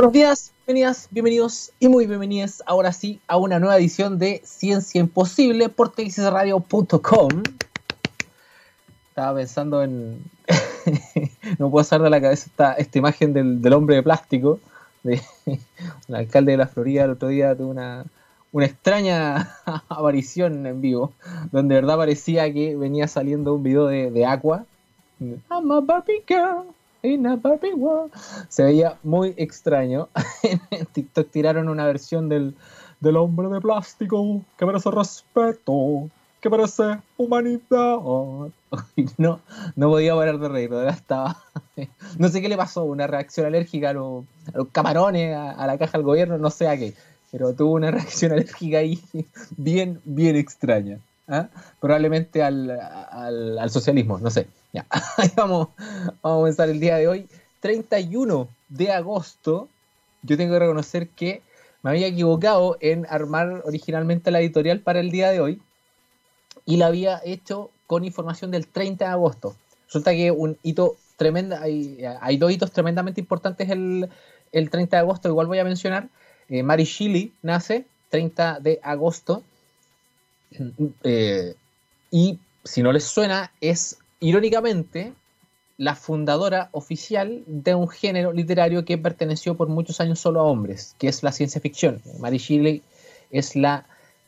Buenos días, bienvenidas, bienvenidos y muy bienvenidas ahora sí a una nueva edición de Ciencia Imposible por texasradio.com. Estaba pensando en. no puedo sacar de la cabeza esta, imagen del, hombre de plástico. De, el alcalde de la Florida el otro día tuvo una, una extraña aparición en vivo, donde de verdad parecía que venía saliendo un video de, de Aqua. I'm a Barbie. Se veía muy extraño. en TikTok tiraron una versión del, del hombre de plástico que merece respeto, que merece humanidad. no, no podía parar de reír, estaba. no sé qué le pasó, una reacción alérgica a, los, camarones, a, la caja del gobierno, no sé a qué. Pero tuvo una reacción alérgica ahí bien, bien extraña. ¿Ah? Probablemente al, al socialismo, no sé. Ya, vamos, vamos a comenzar el día de hoy, 31 de agosto. Yo tengo que reconocer que me había equivocado en armar originalmente la editorial para el día de hoy y la había hecho con información del 30 de agosto. Resulta que un hito tremendo, hay, hay dos hitos tremendamente importantes el, el 30 de agosto, igual voy a mencionar. Eh, Mary Shelley nace 30 de agosto. Eh, y si no les suena, es irónicamente, la fundadora oficial de un género literario que perteneció por muchos años solo a hombres, que es la ciencia ficción. Mary Shelley es la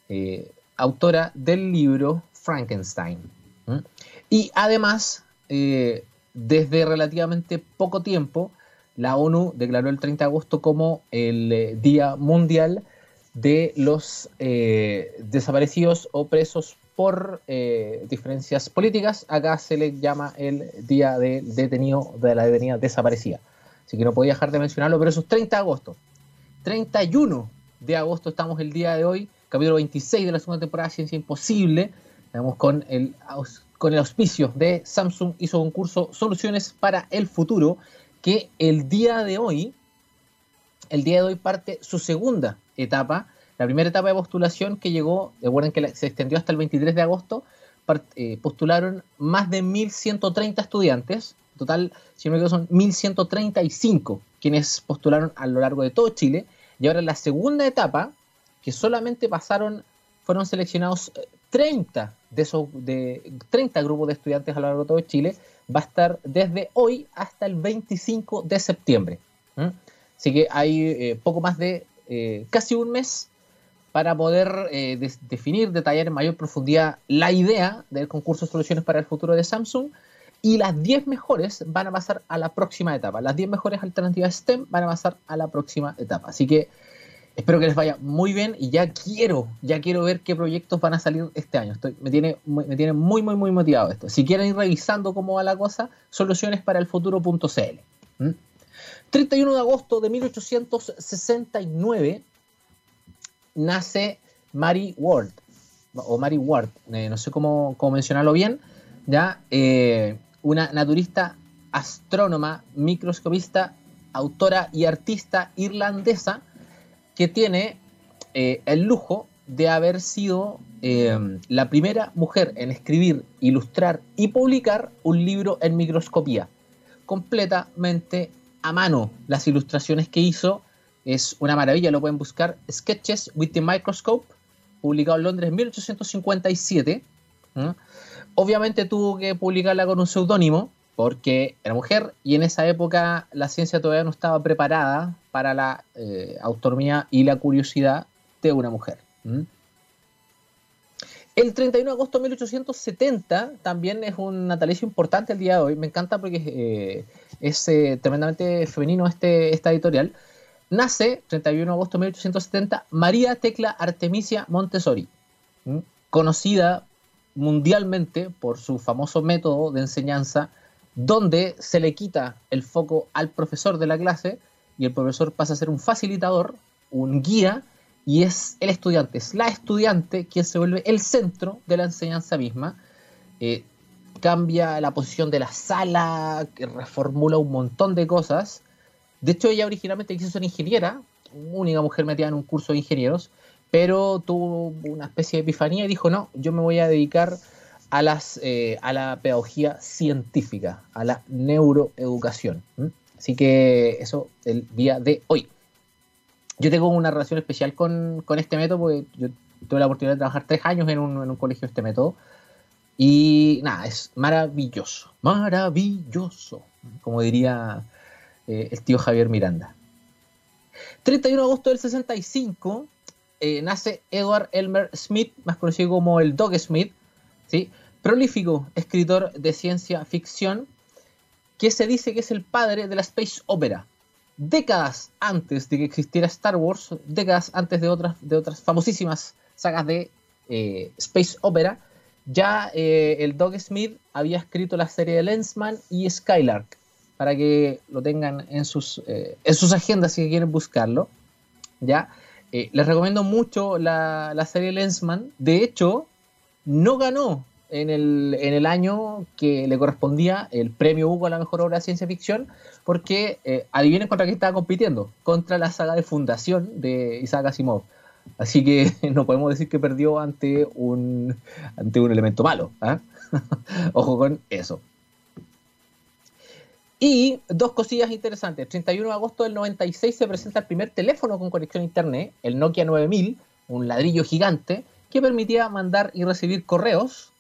eh, autora del libro Frankenstein. Y además, eh, desde relativamente poco tiempo, la ONU declaró el 30 de agosto como el Día Mundial de los desaparecidos o presos por eh, diferencias políticas, acá se le llama el día del detenido, de la detenida desaparecida. Así que no podía dejar de mencionarlo, pero eso es 30 de agosto. 31 de agosto estamos el día de hoy, capítulo 26 de la segunda temporada de Ciencia Imposible. Estamos con el, con el auspicio de Samsung su concurso Soluciones para el Futuro, que el día de hoy, el día de hoy parte su segunda etapa la primera etapa de postulación que llegó, recuerden que se extendió hasta el 23 de agosto, eh, postularon más de 1.130 estudiantes. En total, si no me equivoco, son 1.135 quienes postularon a lo largo de todo Chile. Y ahora la segunda etapa, que solamente pasaron, fueron seleccionados 30 eh, de esos de 30 grupos de estudiantes a lo largo de todo Chile, va a estar desde hoy hasta el 25 de septiembre. Así que hay eh, poco más de casi un mes para poder eh, definir, detallar en mayor profundidad la idea del concurso de soluciones para el futuro de Samsung. Y las 10 mejores van a pasar a la próxima etapa. Las 10 mejores alternativas STEM van a pasar a la próxima etapa. Así que espero que les vaya muy bien y ya quiero, ya quiero ver qué proyectos van a salir este año. Me, tiene, me tiene muy, muy, muy motivado esto. Si quieren ir revisando cómo va la cosa, soluciones para el futuro.cl. 31 de agosto de 1869 nace Mary Ward, o Mary Ward, eh, no sé cómo, mencionarlo bien, ya eh, una naturista, astrónoma, microscopista, autora y artista irlandesa que tiene eh, el lujo de haber sido la primera mujer en escribir, ilustrar y publicar un libro en microscopía, completamente a mano. Las ilustraciones que hizo es una maravilla, lo pueden buscar. Sketches with the Microscope, publicado en Londres en 1857. Obviamente tuvo que publicarla con un seudónimo porque era mujer y en esa época la ciencia todavía no estaba preparada para la eh, autonomía y la curiosidad de una mujer. El 31 de agosto de 1870 también es un natalicio importante el día de hoy. Me encanta porque eh, es eh, tremendamente femenino este, esta editorial nace, 31 de agosto de 1870, María Tecla Artemisia Montessori, conocida mundialmente por su famoso método de enseñanza, donde se le quita el foco al profesor de la clase y el profesor pasa a ser un facilitador, un guía, y es el estudiante, es la estudiante quien se vuelve el centro de la enseñanza misma. Eh, cambia la posición de la sala, reformula un montón de cosas de hecho, ella originalmente quiso ser ingeniera, única mujer metida en un curso de ingenieros, pero tuvo una especie de epifanía y dijo, no, yo me voy a dedicar a, las, eh, a la pedagogía científica, a la neuroeducación. Así que eso el día de hoy. yo tengo una relación especial con, este método, porque yo tuve la oportunidad de trabajar tres años en un, en un colegio de este método. Y nada, es maravilloso, maravilloso, como diría eh, el tío Javier Miranda. 31 de agosto del 65 eh, nace Edward Elmer Smith, más conocido como el Dog Smith, ¿sí? prolífico escritor de ciencia ficción, que se dice que es el padre de la space opera. Décadas antes de que existiera Star Wars, décadas antes de otras, de otras famosísimas sagas de eh, space opera, ya el Doug Smith había escrito la serie de Lensman y Skylark, para que lo tengan en sus, eh, en sus agendas si quieren buscarlo. ¿ya? Eh, les recomiendo mucho la, la, serie Lensman. De hecho, no ganó en el, en el, año que le correspondía el premio Hugo a la mejor obra de ciencia ficción, porque adivinen contra qué estaba compitiendo, contra la saga de Fundación de Isaac Asimov. Así que no podemos decir que perdió ante un, ante un elemento malo. ¿ah? Ojo con eso. Y dos cosillas interesantes. El 31 de agosto del 96 se presenta el primer teléfono con conexión a internet, el Nokia 9000, un ladrillo gigante que permitía mandar y recibir correos.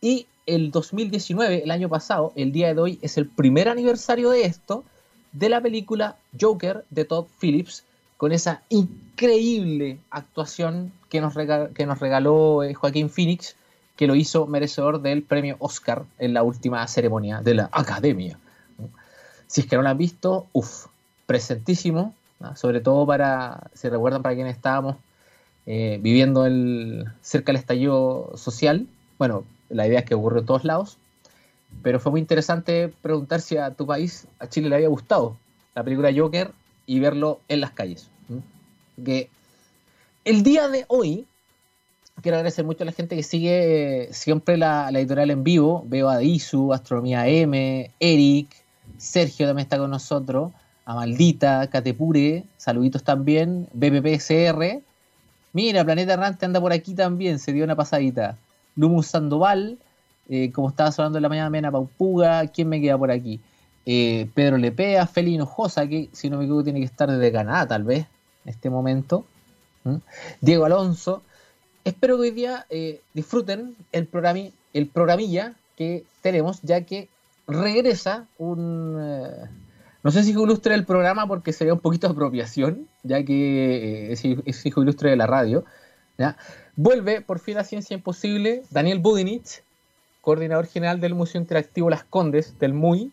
Y el 2019, el año pasado, el día de hoy, es el primer aniversario de esto, de la película Joker de Todd Phillips, con esa increíble actuación que nos, que nos regaló eh, Joaquín Phoenix, que lo hizo merecedor del premio Oscar en la última ceremonia de la Academia. Si es que no lo han visto, uff, presentísimo, sobre todo para, si recuerdan, para quienes estábamos eh, viviendo el, cerca del estallido social. Bueno, la idea es que ocurrió en todos lados, pero fue muy interesante preguntar si a tu país, a Chile, le había gustado la película Joker y verlo en las calles. Que el día de hoy, quiero agradecer mucho a la gente que sigue siempre la, editorial en vivo. Veo a Disu, Astronomía M, Eric, Sergio también está con nosotros, a Maldita, Catepure, saluditos también, BPPSR. Mira, Planeta Errante anda por aquí también, se dio una pasadita. Lumus Sandoval, eh, como estaba sonando en la mañana, Mena Paupuga, ¿quién me queda por aquí? Eh, Pedro Lepea, Feli Hinojosa, que si no me equivoco tiene que estar desde Canadá tal vez en este momento. Diego Alonso. Espero que hoy día eh, disfruten el, el programilla que tenemos, ya que regresa un... Eh, no sé si hijo ilustre el programa porque sería un poquito de apropiación, ya que es, hijo ilustre de la radio. Vuelve por fin a Ciencia Imposible Daniel Budinich, coordinador general del Museo Interactivo Las Condes, del MUI,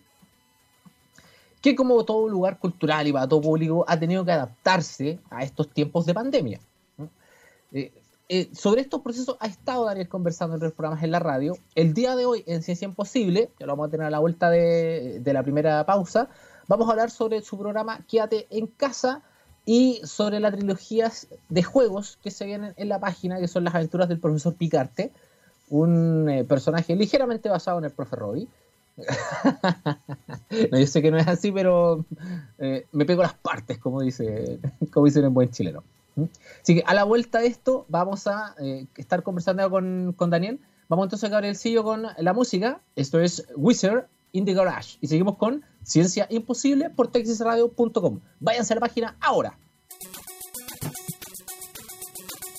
que como todo lugar cultural y para todo público ha tenido que adaptarse a estos tiempos de pandemia. Eh, eh, sobre estos procesos ha estado Daniel conversando en los programas en la radio. El día de hoy en Ciencia Imposible, que lo vamos a tener a la vuelta de, la primera pausa, vamos a hablar sobre su programa Quédate en casa y sobre las trilogías de juegos que se vienen en la página, que son las aventuras del profesor Picarte, un eh, personaje ligeramente basado en el profe Robbie no, yo sé que no es así, pero eh, me pego las partes, como dice, como dicen en buen chileno. ¿Mm? Así que a la vuelta de esto vamos a eh, estar conversando con, con, Daniel. Vamos entonces a el sello con la música. Esto es Wizard in the Garage. Y seguimos con Ciencia Imposible por texasradio.com. Váyanse a la página ahora.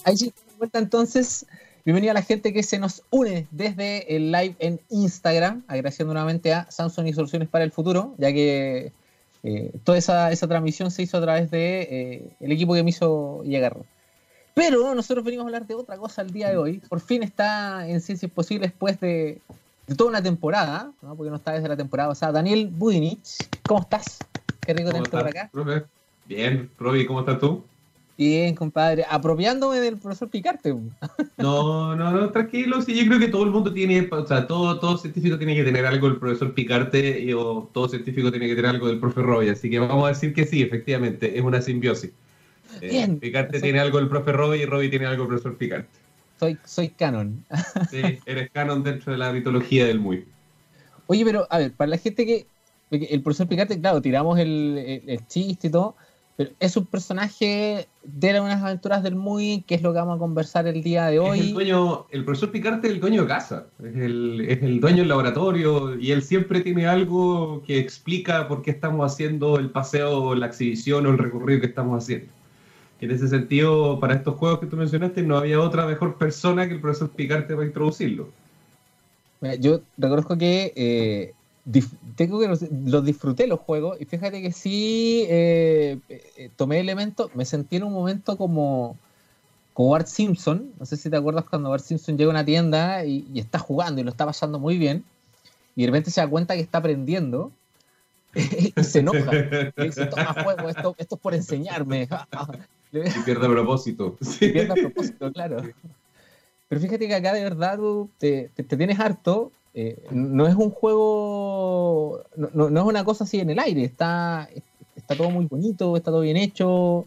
Ahí sí, vuelta entonces Bienvenida a la gente que se nos une desde el live en Instagram, agradeciendo nuevamente a Samsung y Soluciones para el Futuro, ya que eh, toda esa, transmisión se hizo a través de eh, el equipo que me hizo llegar. Pero nosotros venimos a hablar de otra cosa el día de hoy. Por fin está en Ciencias Posibles después de, toda una temporada, ¿no? porque no está desde la temporada pasada. Daniel Budinich, ¿cómo estás? Qué rico tenerte por acá. Bien, Roby, ¿cómo estás tú? Bien, compadre, apropiándome del profesor Picarte. No, no, no, tranquilo, sí, yo creo que todo el mundo tiene, o sea, todo, todo científico tiene que tener algo del profesor Picarte y o todo científico tiene que tener algo del profe Robbie, así que vamos a decir que sí, efectivamente, es una simbiosis. Eh, Bien. Picarte tiene algo del profe Robbie y Robbie tiene algo del profesor Picarte. Soy, soy canon. Sí, eres canon dentro de la mitología del muy. Oye, pero a ver, para la gente que, el profesor Picarte, claro, tiramos el, el chiste y todo, pero es un personaje de unas aventuras del Muy, que es lo que vamos a conversar el día de hoy. Es el, dueño, el profesor Picarte es el dueño de casa, es el, es el dueño del laboratorio y él siempre tiene algo que explica por qué estamos haciendo el paseo, la exhibición o el recorrido que estamos haciendo. En ese sentido, para estos juegos que tú mencionaste, no había otra mejor persona que el profesor Picarte para introducirlo. Yo reconozco que eh, tengo que los, disfruté los juegos y fíjate que sí eh, eh, tomé elementos, me sentí en un momento como, como Bart Simpson, no sé si te acuerdas cuando Bart Simpson llega a una tienda y, está jugando y lo está pasando muy bien y de repente se da cuenta que está aprendiendo y se enoja y dice, toma juego, esto, esto es por enseñarme. y pierde a propósito. pierde a propósito, claro. Pero fíjate que acá de verdad te, tienes harto. Eh, no es un juego, no, es una cosa así en el aire, está, está todo muy bonito, está todo bien hecho.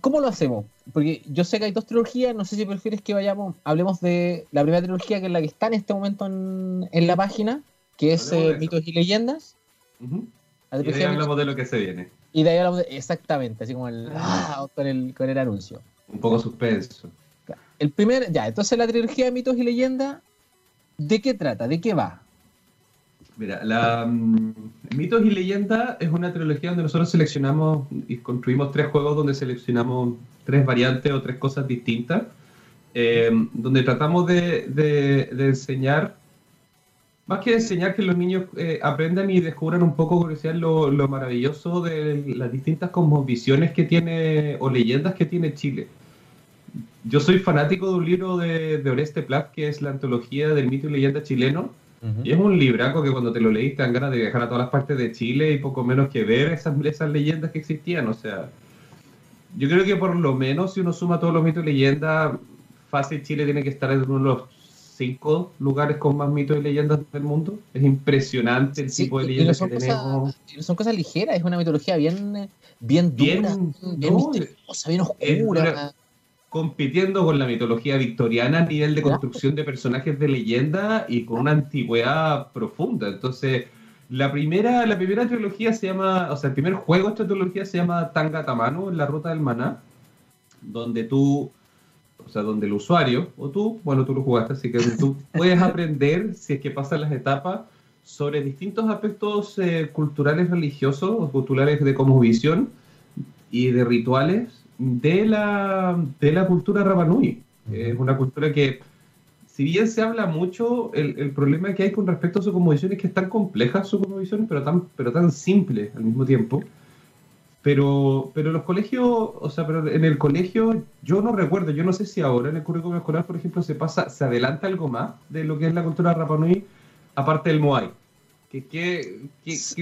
¿Cómo lo hacemos? Porque yo sé que hay dos trilogías, no sé si prefieres que vayamos, hablemos de la primera trilogía, que es la que está en este momento en, la página, que es eh, Mitos y Leyendas. Y de ahí hablamos de lo que se viene. Y de ahí hablamos de, exactamente, así como el, ah, con, el, con el anuncio. Un poco suspenso. El primer, ya, entonces la trilogía de mitos y leyendas, ¿de qué trata? ¿De qué va? Mira, la mm, Mitos y Leyendas es una trilogía donde nosotros seleccionamos y construimos tres juegos donde seleccionamos tres variantes o tres cosas distintas, eh, donde tratamos de, enseñar, más que enseñar que los niños eh, aprendan y descubran un poco lo, lo maravilloso de las distintas visiones que tiene o leyendas que tiene Chile yo soy fanático de un libro de, de Oreste Plat, que es la antología del mito y leyenda chileno. Y es un libraco que cuando te lo leíste dan ganas de viajar a todas las partes de Chile y poco menos que ver esas, esas leyendas que existían. O sea, yo creo que por lo menos si uno suma todos los mitos y leyendas, fácil Chile tiene que estar en uno de los cinco lugares con más mitos y leyendas del mundo. Es impresionante el tipo de leyendas que tenemos. son cosas ligeras, es una mitología bien, bien dura, bien, misteriosa, bien oscura compitiendo con la mitología victoriana a nivel de construcción de personajes de leyenda y con una antigüedad profunda. Entonces, la primera, la primera trilogía se llama, o sea, el primer juego de esta trilogía se llama Tanga Tamano, en la ruta del maná, donde tú, o sea, donde el usuario, o tú, bueno, tú lo jugaste, así que tú puedes aprender, si es que pasan las etapas, sobre distintos aspectos eh, culturales religiosos o culturales de visión y de rituales de la, de la cultura Rapanui. Es una cultura que, si bien se habla mucho, el, el, problema que hay con respecto a su cosmovisión es que es tan compleja su cosmovisión, pero tan, pero tan simple al mismo tiempo. Pero, pero los colegios, o sea, pero en el colegio yo no recuerdo, yo no sé si ahora en el currículum escolar, por ejemplo, se pasa, se adelanta algo más de lo que es la cultura Rapanui, aparte del Moai que,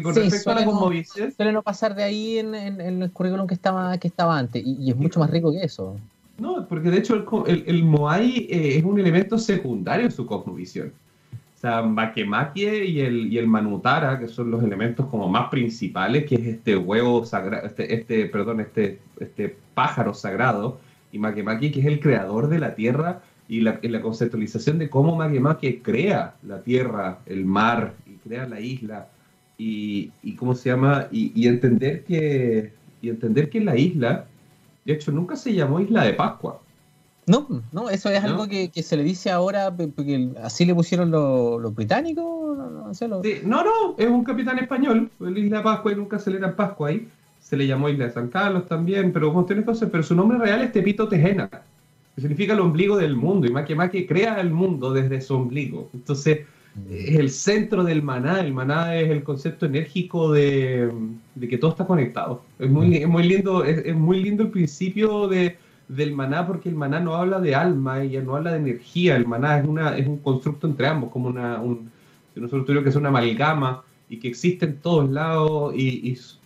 con respecto a la Suele no pasar de ahí en, el currículum que estaba, que estaba antes, y, es mucho más rico que eso. No, porque de hecho el, el, Moai eh, es un elemento secundario en su cosmovisión. O sea, Makemake y el, y el Manutara, que son los elementos como más principales, que es este huevo sagrado, este, este, perdón, este, este pájaro sagrado, y Makemake, que es el creador de la tierra, y la, la conceptualización de cómo Makemake crea la tierra, el mar, crear la isla y, y ¿cómo se llama? Y, entender que y entender que la isla, de hecho, nunca se llamó Isla de Pascua. No, no, eso es algo que, se le dice ahora, porque así le pusieron los británicos. No, no, es un capitán español, la Isla de Pascua y nunca se le era Pascua ahí. Se le llamó Isla de San Carlos también, pero cosas, pero su nombre real es Tepito Tejena, que significa el ombligo del mundo, y más que más que crea el mundo desde su ombligo. Entonces, es el centro del maná. El maná es el concepto enérgico de, que todo está conectado. Es muy, muy lindo, es, muy lindo el principio de, del maná porque el maná no habla de alma, y no habla de energía. El maná es, una, es un constructo entre ambos, como una, un, nosotros tuvimos que es una amalgama y que existe en todos lados y, es,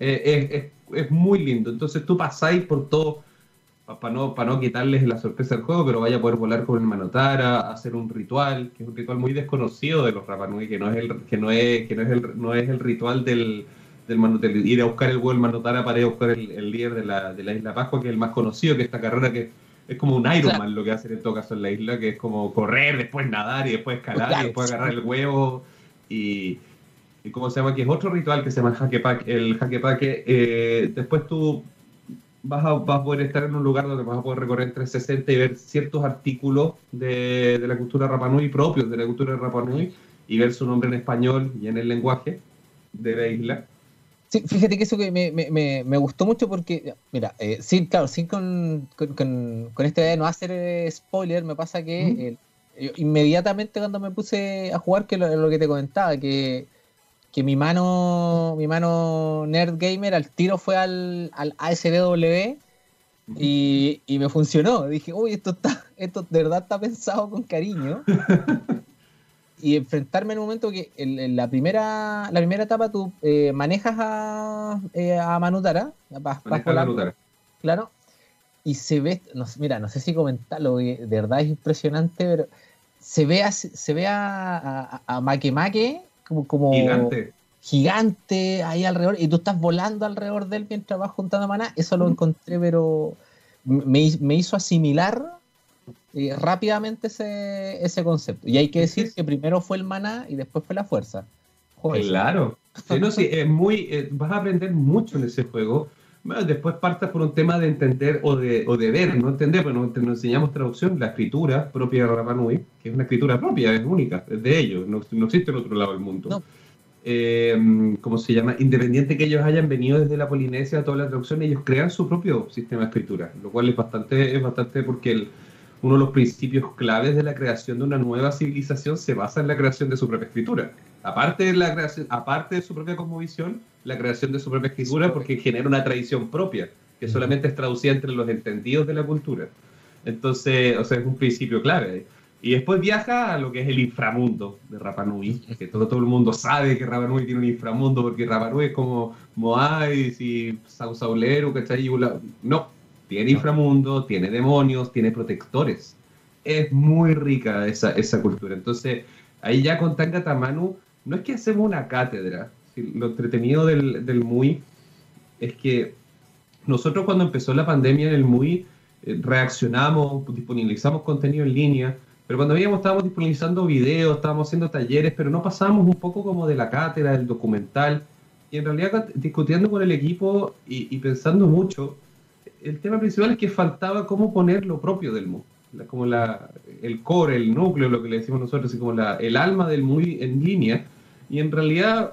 es, muy lindo. Entonces tú pasáis por todo para no, para no quitarles la sorpresa del juego, pero vaya a poder volar con el Manotara, hacer un ritual, que es un ritual muy desconocido de los Rapanui, que no es el, que no es, que no es el, no es el ritual del, del Manotara, ir a buscar el huevo del Manotara para ir a buscar el, líder de la, de la Isla Pascua, que es el más conocido, que esta carrera que es como un Ironman lo que hace en todo caso en la isla, que es como correr, después nadar y después escalar y después agarrar el huevo y, y cómo se llama, que es otro ritual que se llama el el jaquepaque, eh, después tú vas a, vas a poder estar en un lugar donde vas a poder recorrer 360 y ver ciertos artículos de, de la cultura Rapanui propios de la cultura Rapanui y ver su nombre en español y en el lenguaje de la isla. Sí, fíjate que eso que me, me, me gustó mucho porque, mira, eh, sí, claro, sin con, con, con, este de no hacer eh, spoiler, me pasa que inmediatamente cuando me puse a jugar, que lo, lo que te comentaba, que, que mi mano, mi mano nerd gamer al tiro fue al, al ASDW y, y, me funcionó. Dije, uy, esto está, esto de verdad está pensado con cariño. y enfrentarme en un momento que en, la primera la primera etapa tú eh, manejas a, eh, a Manutara, vas, Manutara. claro, y se ve, no, mira, no sé si comentarlo, de verdad es impresionante, pero se ve a, se ve a, a, Make como, como gigante. gigante ahí alrededor, y tú estás volando alrededor de él mientras vas juntando maná, eso lo encontré, pero me, me hizo asimilar eh, rápidamente ese, ese concepto. Y hay que decir que primero fue el maná y después fue la fuerza. Claro. es muy, eh, vas a aprender mucho en ese juego. Después partas por un tema de entender o de, o de ver, no entender, pero nos, enseñamos traducción, la escritura propia de Rapanui, que es una escritura propia, es única, es de ellos, no, no existe en otro lado del mundo. Eh, ¿Cómo se llama? Independiente que ellos hayan venido desde la Polinesia, toda la traducción, ellos crean su propio sistema de escritura, lo cual es bastante, es bastante porque el, uno de los principios claves de la creación de una nueva civilización se basa en la creación de su propia escritura. Aparte de, la creación, aparte de su propia cosmovisión, la creación de su propia escritura porque genera una tradición propia, que solamente es traducida entre los entendidos de la cultura. Entonces, o sea, es un principio clave. Y después viaja a lo que es el inframundo de Rapanui, que todo, todo el mundo sabe que Rapanui tiene un inframundo porque Rapanui es como Moais y Sausaulero, ¿cachai? No, tiene inframundo, tiene demonios, tiene protectores. Es muy rica esa, esa cultura. Entonces, ahí ya con Tanga Manu, no es que hacemos una cátedra. Lo entretenido del, del MUI es que nosotros cuando empezó la pandemia en el MUI eh, reaccionamos, disponibilizamos contenido en línea, pero cuando veíamos estábamos disponibilizando videos, estábamos haciendo talleres, pero no pasábamos un poco como de la cátedra, del documental, y en realidad discutiendo con el equipo y, pensando mucho, el tema principal es que faltaba cómo poner lo propio del MU, como la, el core, el núcleo, lo que le decimos nosotros, así como la, el alma del MUI en línea. Y en realidad,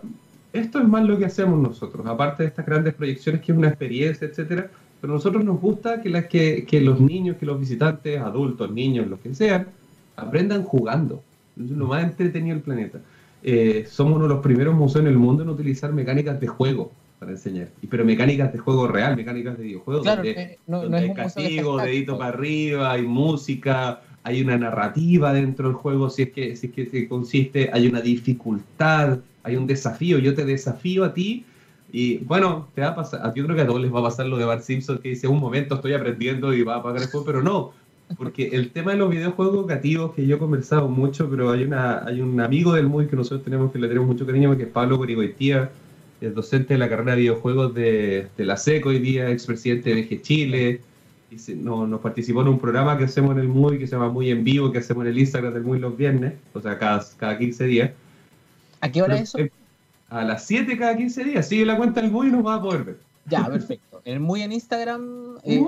esto es más lo que hacemos nosotros, aparte de estas grandes proyecciones que es una experiencia, etcétera. Pero a nosotros nos gusta que, las que, que los niños, que los visitantes, adultos, niños, los que sean, aprendan jugando. Es lo más entretenido del planeta. Eh, somos uno de los primeros museos en el mundo en utilizar mecánicas de juego para enseñar. Pero mecánicas de juego real, mecánicas de videojuegos. Claro, donde, no, hay castigo, dedito para arriba, hay música, hay una narrativa dentro del juego, si es que, si es que consiste, hay una dificultad, hay un desafío. Yo te desafío a ti. Y bueno, te va a pasar, yo creo que a todos les va a pasar lo de Bart Simpson que dice un momento estoy aprendiendo y va a apagar el juego, pero no, porque el tema de los videojuegos educativos que yo he conversado mucho, pero hay una hay un amigo del MUI que nosotros tenemos que le tenemos mucho cariño, que es Pablo Corigoitía, es docente de la carrera de videojuegos de, de la SECO hoy día, expresidente de VG Chile. No, nos participó en un programa que hacemos en el MUI que se llama Muy en Vivo, que hacemos en el Instagram del MUI los viernes, o sea, cada, cada 15 días. ¿A qué hora es eso? A las 7 cada 15 días. Sigue la cuenta del MUI y nos va a poder ver. Ya, perfecto. El MUI en Instagram. Eh,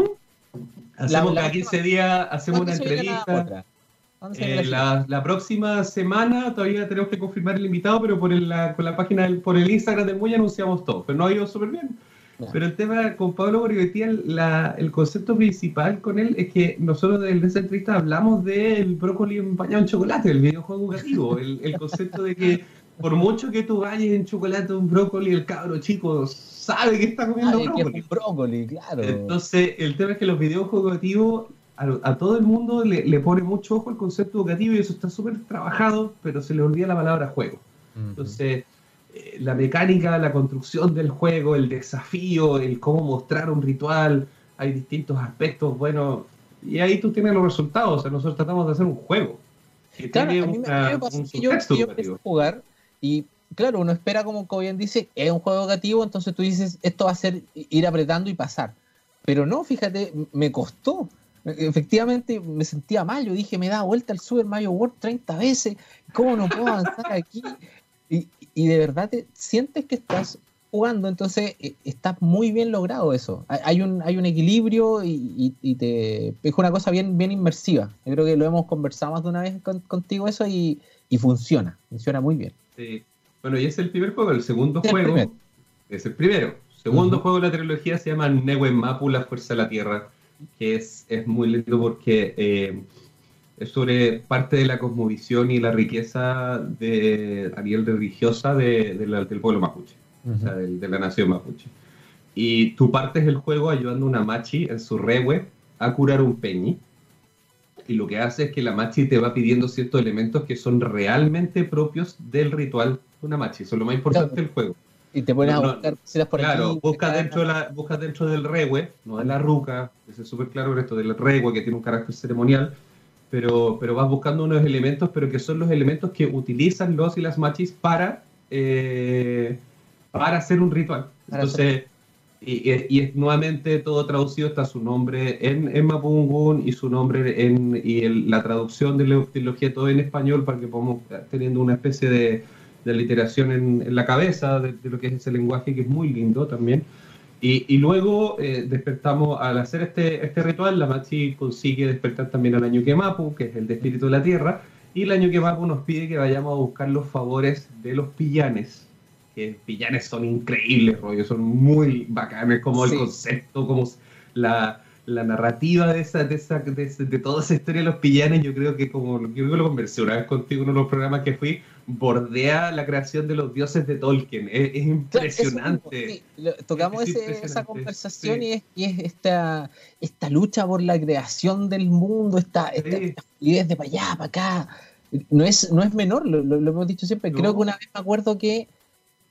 hacemos cada 15 días, hacemos una entrevista. Eh, la, la, próxima semana todavía tenemos que confirmar el invitado, pero por el, la, con la página, del, por el Instagram del Muy anunciamos todo. Pero no ha ido súper bien. Pero el tema con Pablo la el concepto principal con él es que nosotros en esa entrevista hablamos del brócoli empañado en chocolate, el videojuego educativo. el, el concepto de que por mucho que tú vayas en chocolate un brócoli, el cabro chico sabe que está comiendo brócoli. brócoli, claro. Entonces, el tema es que los videojuegos educativos a, todo el mundo le, pone mucho ojo el concepto educativo y eso está súper trabajado, pero se le olvida la palabra juego. Entonces, eh, la mecánica, la construcción del juego, el desafío, el cómo mostrar un ritual, hay distintos aspectos, bueno, y ahí tú tienes los resultados. O sea, nosotros tratamos de hacer un juego. Que claro, tiene a mí, me pasa que yo, yo a jugar y claro, uno espera como, como bien dice, es un juego educativo, entonces tú dices, esto va a ser ir apretando y pasar. Pero no, fíjate, me costó efectivamente me sentía mal. Yo dije, me da vuelta el Super Mario World 30 veces. ¿Cómo no puedo avanzar aquí? Y, y de verdad te sientes que estás jugando, entonces eh, está muy bien logrado eso. Hay un, hay un equilibrio y, y, te es una cosa bien, bien inmersiva. Yo creo que lo hemos conversado más de una vez contigo eso y, funciona, funciona muy bien. Sí. Bueno, y es el primer juego, el segundo juego. Es el primero. Segundo juego de la trilogía se llama Newe Mapu, la Fuerza de la Tierra, que es, es muy lindo porque eh, es sobre parte de la cosmovisión y la riqueza de, a nivel religiosa de, del pueblo mapuche, o sea, de, la nación mapuche. Y tú partes el juego ayudando a una machi en su rewe a curar un peñi. Y lo que hace es que la machi te va pidiendo ciertos elementos que son realmente propios del ritual de una machi. Eso es lo más importante del juego. Y te pones a buscar por Claro, buscas dentro, la, busca dentro del rewe, no de la ruca, es súper claro esto del rewe que tiene un carácter ceremonial, pero, pero vas buscando unos elementos, pero que son los elementos que utilizan los y las machis para, eh, para hacer un ritual. Entonces, y, y, nuevamente todo traducido está su nombre en, en Mapungun y su nombre en y la traducción de la trilogía todo en español para que podamos teniendo una especie de de literación en, la cabeza, de, lo que es ese lenguaje que es muy lindo también. Y, y luego eh, despertamos, al hacer este, este ritual, la Machi consigue despertar también al año Mapu, que es el de espíritu de la tierra, y el año Mapu nos pide que vayamos a buscar los favores de los pillanes, que pillanes son increíbles, rollo, son muy bacanes, como el concepto, como la, la narrativa de esa, de, esa, de, toda esa historia de los pillanes, yo creo que como yo creo que lo conversé una vez contigo en uno de los programas que fui, bordea la creación de los dioses de Tolkien. Es, impresionante. tocamos esa conversación y, es, esta, esta lucha por la creación del mundo, esta, esta, de para allá, para acá. No es, no es menor, lo, hemos dicho siempre. Creo que una vez me acuerdo que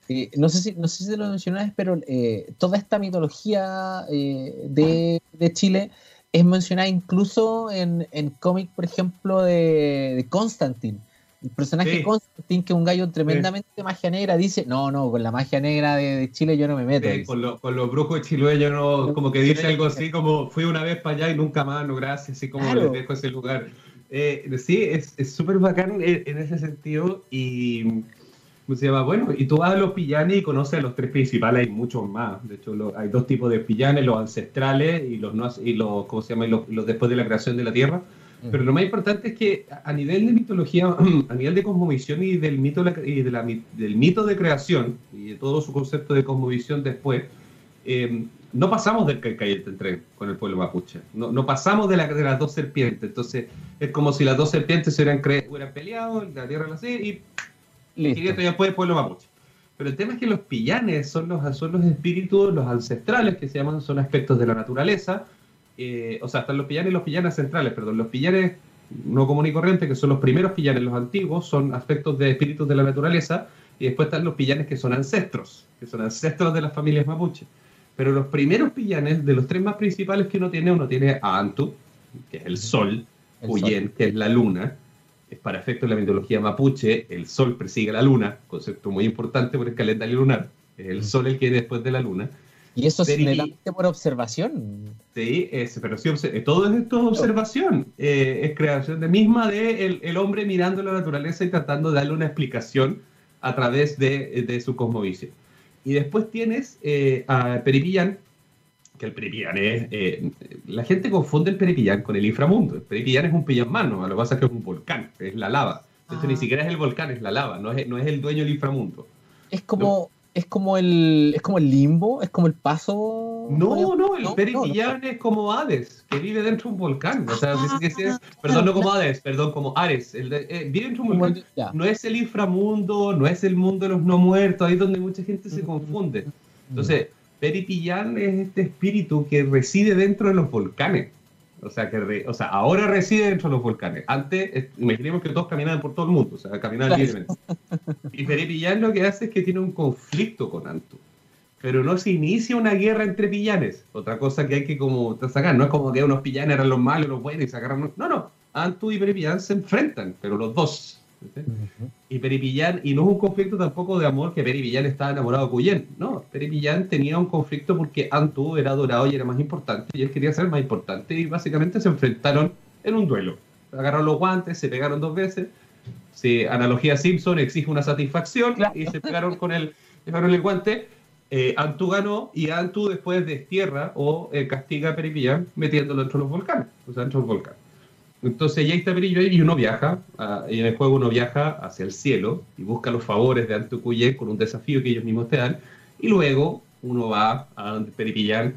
eh, no, sé si, no sé si lo mencionaste, pero eh, toda esta mitología eh, de, de, Chile es mencionada incluso en, en cómic, por ejemplo, de, de Constantine. El personaje Constantine, que es un gallo tremendamente de magia negra, dice, no, no, con la magia negra de, Chile yo no me meto. con, con, los brujos chilenos, no, como que dice algo así, como fui una vez para allá y nunca más, no gracias, así como les dejo ese lugar. sí, es súper bacán en ese sentido y se llama? Bueno, y tú vas a los pillanes y conoces a los tres principales, hay muchos más. De hecho, hay dos tipos de pillanes, los ancestrales y los, no, y los ¿cómo se llama? los, después de la creación de la Tierra. Pero lo más importante es que a nivel de mitología, a nivel de cosmovisión y del mito, y de la, del mito de creación y de todo su concepto de cosmovisión después, em, no pasamos del del tren con el pueblo mapuche. No, no pasamos de, la, de, las dos serpientes. Entonces, es como si las dos serpientes se hubieran, hubieran peleado, la tierra la y Listo. después el pueblo mapuche. Pero el tema es que los pillanes son los, son los espíritus, los ancestrales, que se llaman, son aspectos de la naturaleza. Eh, o sea, están los pillanes y los pillanes centrales, perdón. Los pillanes no común y corriente, que son los primeros pillanes, los antiguos, son aspectos de espíritus de la naturaleza. Y después están los pillanes que son ancestros, que son ancestros de las familias mapuche. Pero los primeros pillanes, de los tres más principales que uno tiene, uno tiene a Antu, que es el sol, Huyen, que es la luna, para efectos de la mitología mapuche, el sol persigue a la luna, concepto muy importante por el calendario lunar. Es el sol el que viene después de la luna. ¿Y eso es meramente por observación? Sí, es, pero sí, todo esto es observación. Eh, es creación de misma de el, hombre mirando la naturaleza y tratando de darle una explicación a través de, de su cosmovisión. Y después tienes eh, a Peripillán, que el Peripillán es... Eh, la gente confunde el Peripillán con el inframundo. El Peripillán es un pillán mano, lo que pasa es que es un volcán, es la lava. De ni ah. siquiera es el volcán, es la lava, no es, no es el dueño del inframundo. Es como, es como el es como el limbo, es como el paso. No, no, el Peripillán es como Hades, que vive dentro de un volcán. O sea, ah, perdón, no como Hades, perdón, como Ares. El eh, vive dentro de un volcán. No es el inframundo, no es el mundo de los no muertos, ahí es donde mucha gente se confunde. Entonces, Peripillán es este espíritu que reside dentro de los volcanes. O sea, que o sea, ahora reside dentro de los volcanes. Antes, imaginemos que todos caminaban por todo el mundo, o sea, caminaban libremente. Y Peripillán lo que hace es que tiene un conflicto con Antu. Pero no se inicia una guerra entre pillanes. Otra cosa que hay que como sacar. No es como que unos pillanes eran los malos, los buenos y se agarran. No, no. Antu y Peripillán se enfrentan, pero los dos y Peripillán, y no es un conflicto tampoco de amor que Peripillán estaba enamorado de Cuyen, no, Peripillán tenía un conflicto porque Antu era adorado y era más importante, y él quería ser más importante, y básicamente se enfrentaron en un duelo. Agarraron los guantes, se pegaron dos veces, si analogía Simpson exige una satisfacción, y se pegaron con el, pegaron el guante, eh, Antu ganó, y Antu después destierra o eh, castiga a Peripillán metiéndolo dentro de los volcanes, o sea, dentro del volcán. Entonces ya está Perillo y uno viaja, y en el juego uno viaja hacia el cielo y busca los favores de Antucuye con un desafío que ellos mismos te dan, y luego uno va a Peripillán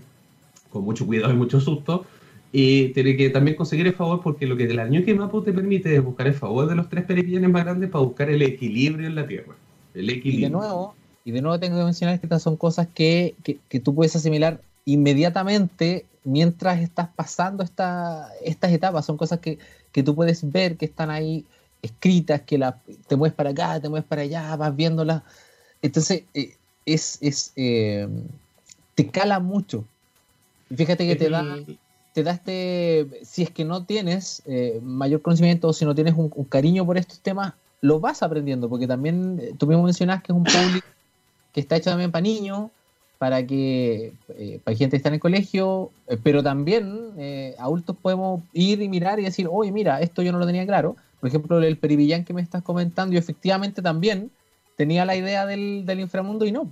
con mucho cuidado y mucho susto y tiene que también conseguir el favor porque lo que el Ñuque Mapu te permite es buscar el favor de los tres Peripillanes más grandes para buscar el equilibrio en la Tierra. El equilibrio. Y de nuevo, y de nuevo tengo que mencionar que estas son cosas que, que, que tú puedes asimilar inmediatamente mientras estás pasando esta, estas etapas. Son cosas que, que tú puedes ver que están ahí escritas, que la, te mueves para acá, te mueves para allá, vas viéndolas. Entonces, eh, es, es eh, te cala mucho. Fíjate que te da, te da este, si es que no tienes eh, mayor conocimiento o si no tienes un, un, cariño por estos temas, lo vas aprendiendo, porque también eh, tú mismo mencionas que es un público que está hecho también para niños, para que eh, para gente que está en el colegio, eh, pero también eh, adultos podemos ir y mirar y decir, oye, mira, esto yo no lo tenía claro. Por ejemplo, el perivillán que me estás comentando, y efectivamente también tenía la idea del, del inframundo y no.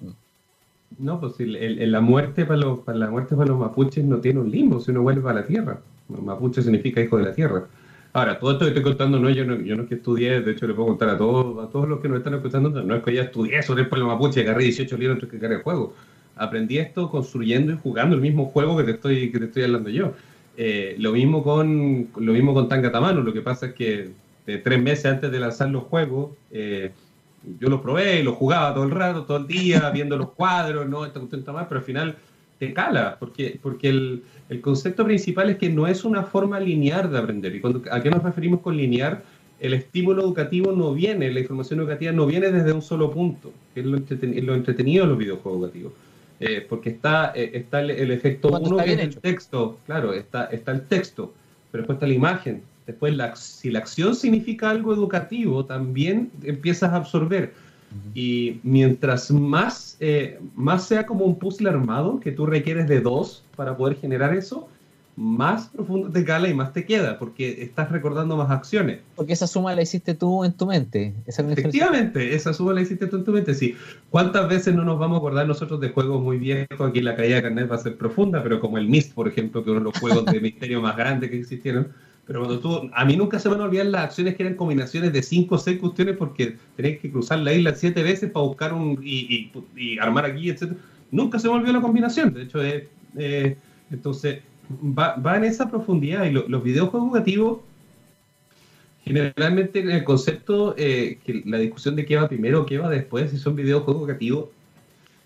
No, pues el, el, la muerte para los, para la muerte para los mapuches no tiene un limbo, si uno vuelve a la tierra. Mapuche significa hijo de la tierra. Ahora, todo esto que estoy contando, no, yo no, yo no es que estudié, de hecho le puedo contar a todos, a todos los que nos están escuchando, no es que ya estudié sobre el pueblo mapuche, agarré 18 libros antes que cargar el juego. Aprendí esto construyendo y jugando el mismo juego que te estoy, que te estoy hablando yo. Eh, lo mismo con lo mismo con Tangatamano, lo que pasa es que de tres meses antes de lanzar los juegos, eh, yo los probé y los jugaba todo el rato, todo el día, viendo los cuadros, no, esta cuestión está mal, pero al final te cala, porque, porque el, el, concepto principal es que no es una forma lineal de aprender. ¿Y cuando, a qué nos referimos con lineal? El estímulo educativo no viene, la información educativa no viene desde un solo punto, que es lo, lo entretenido de los videojuegos educativos. Eh, porque está, eh, está el, el efecto uno que es el texto, claro, está, está el texto, pero después está la imagen. Después, la, si la acción significa algo educativo, también empiezas a absorber. Y mientras más, eh, más sea como un puzzle armado, que tú requieres de dos para poder generar eso, más profundo te cala y más te queda, porque estás recordando más acciones. Porque esa suma la hiciste tú en tu mente. Esa Efectivamente, esa suma la hiciste tú en tu mente, sí. ¿Cuántas veces no nos vamos a acordar nosotros de juegos muy viejos? Aquí la caída de carnet va a ser profunda, pero como el Myst, por ejemplo, que uno de los juegos de misterio más grandes que existieron. Pero cuando tú, a mí nunca se me van a olvidar las acciones que eran combinaciones de 5 o 6 cuestiones porque tenías que cruzar la isla 7 veces para buscar un y, y, y, armar aquí, etc. Nunca se me olvidó la combinación. De hecho, eh, eh, entonces va, va, en esa profundidad y lo, los videojuegos educativos generalmente el concepto, eh, que la discusión de qué va primero, qué va después, si son videojuegos educativos,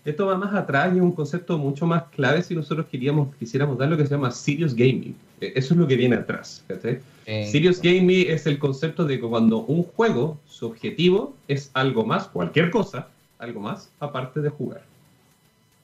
esto va más atrás y es un concepto mucho más clave si nosotros queríamos, quisiéramos dar lo que se llama serious gaming. Eso es lo que viene atrás. Eh, serious gaming es el concepto de que cuando un juego, su objetivo es algo más, cualquier cosa, algo más, aparte de jugar.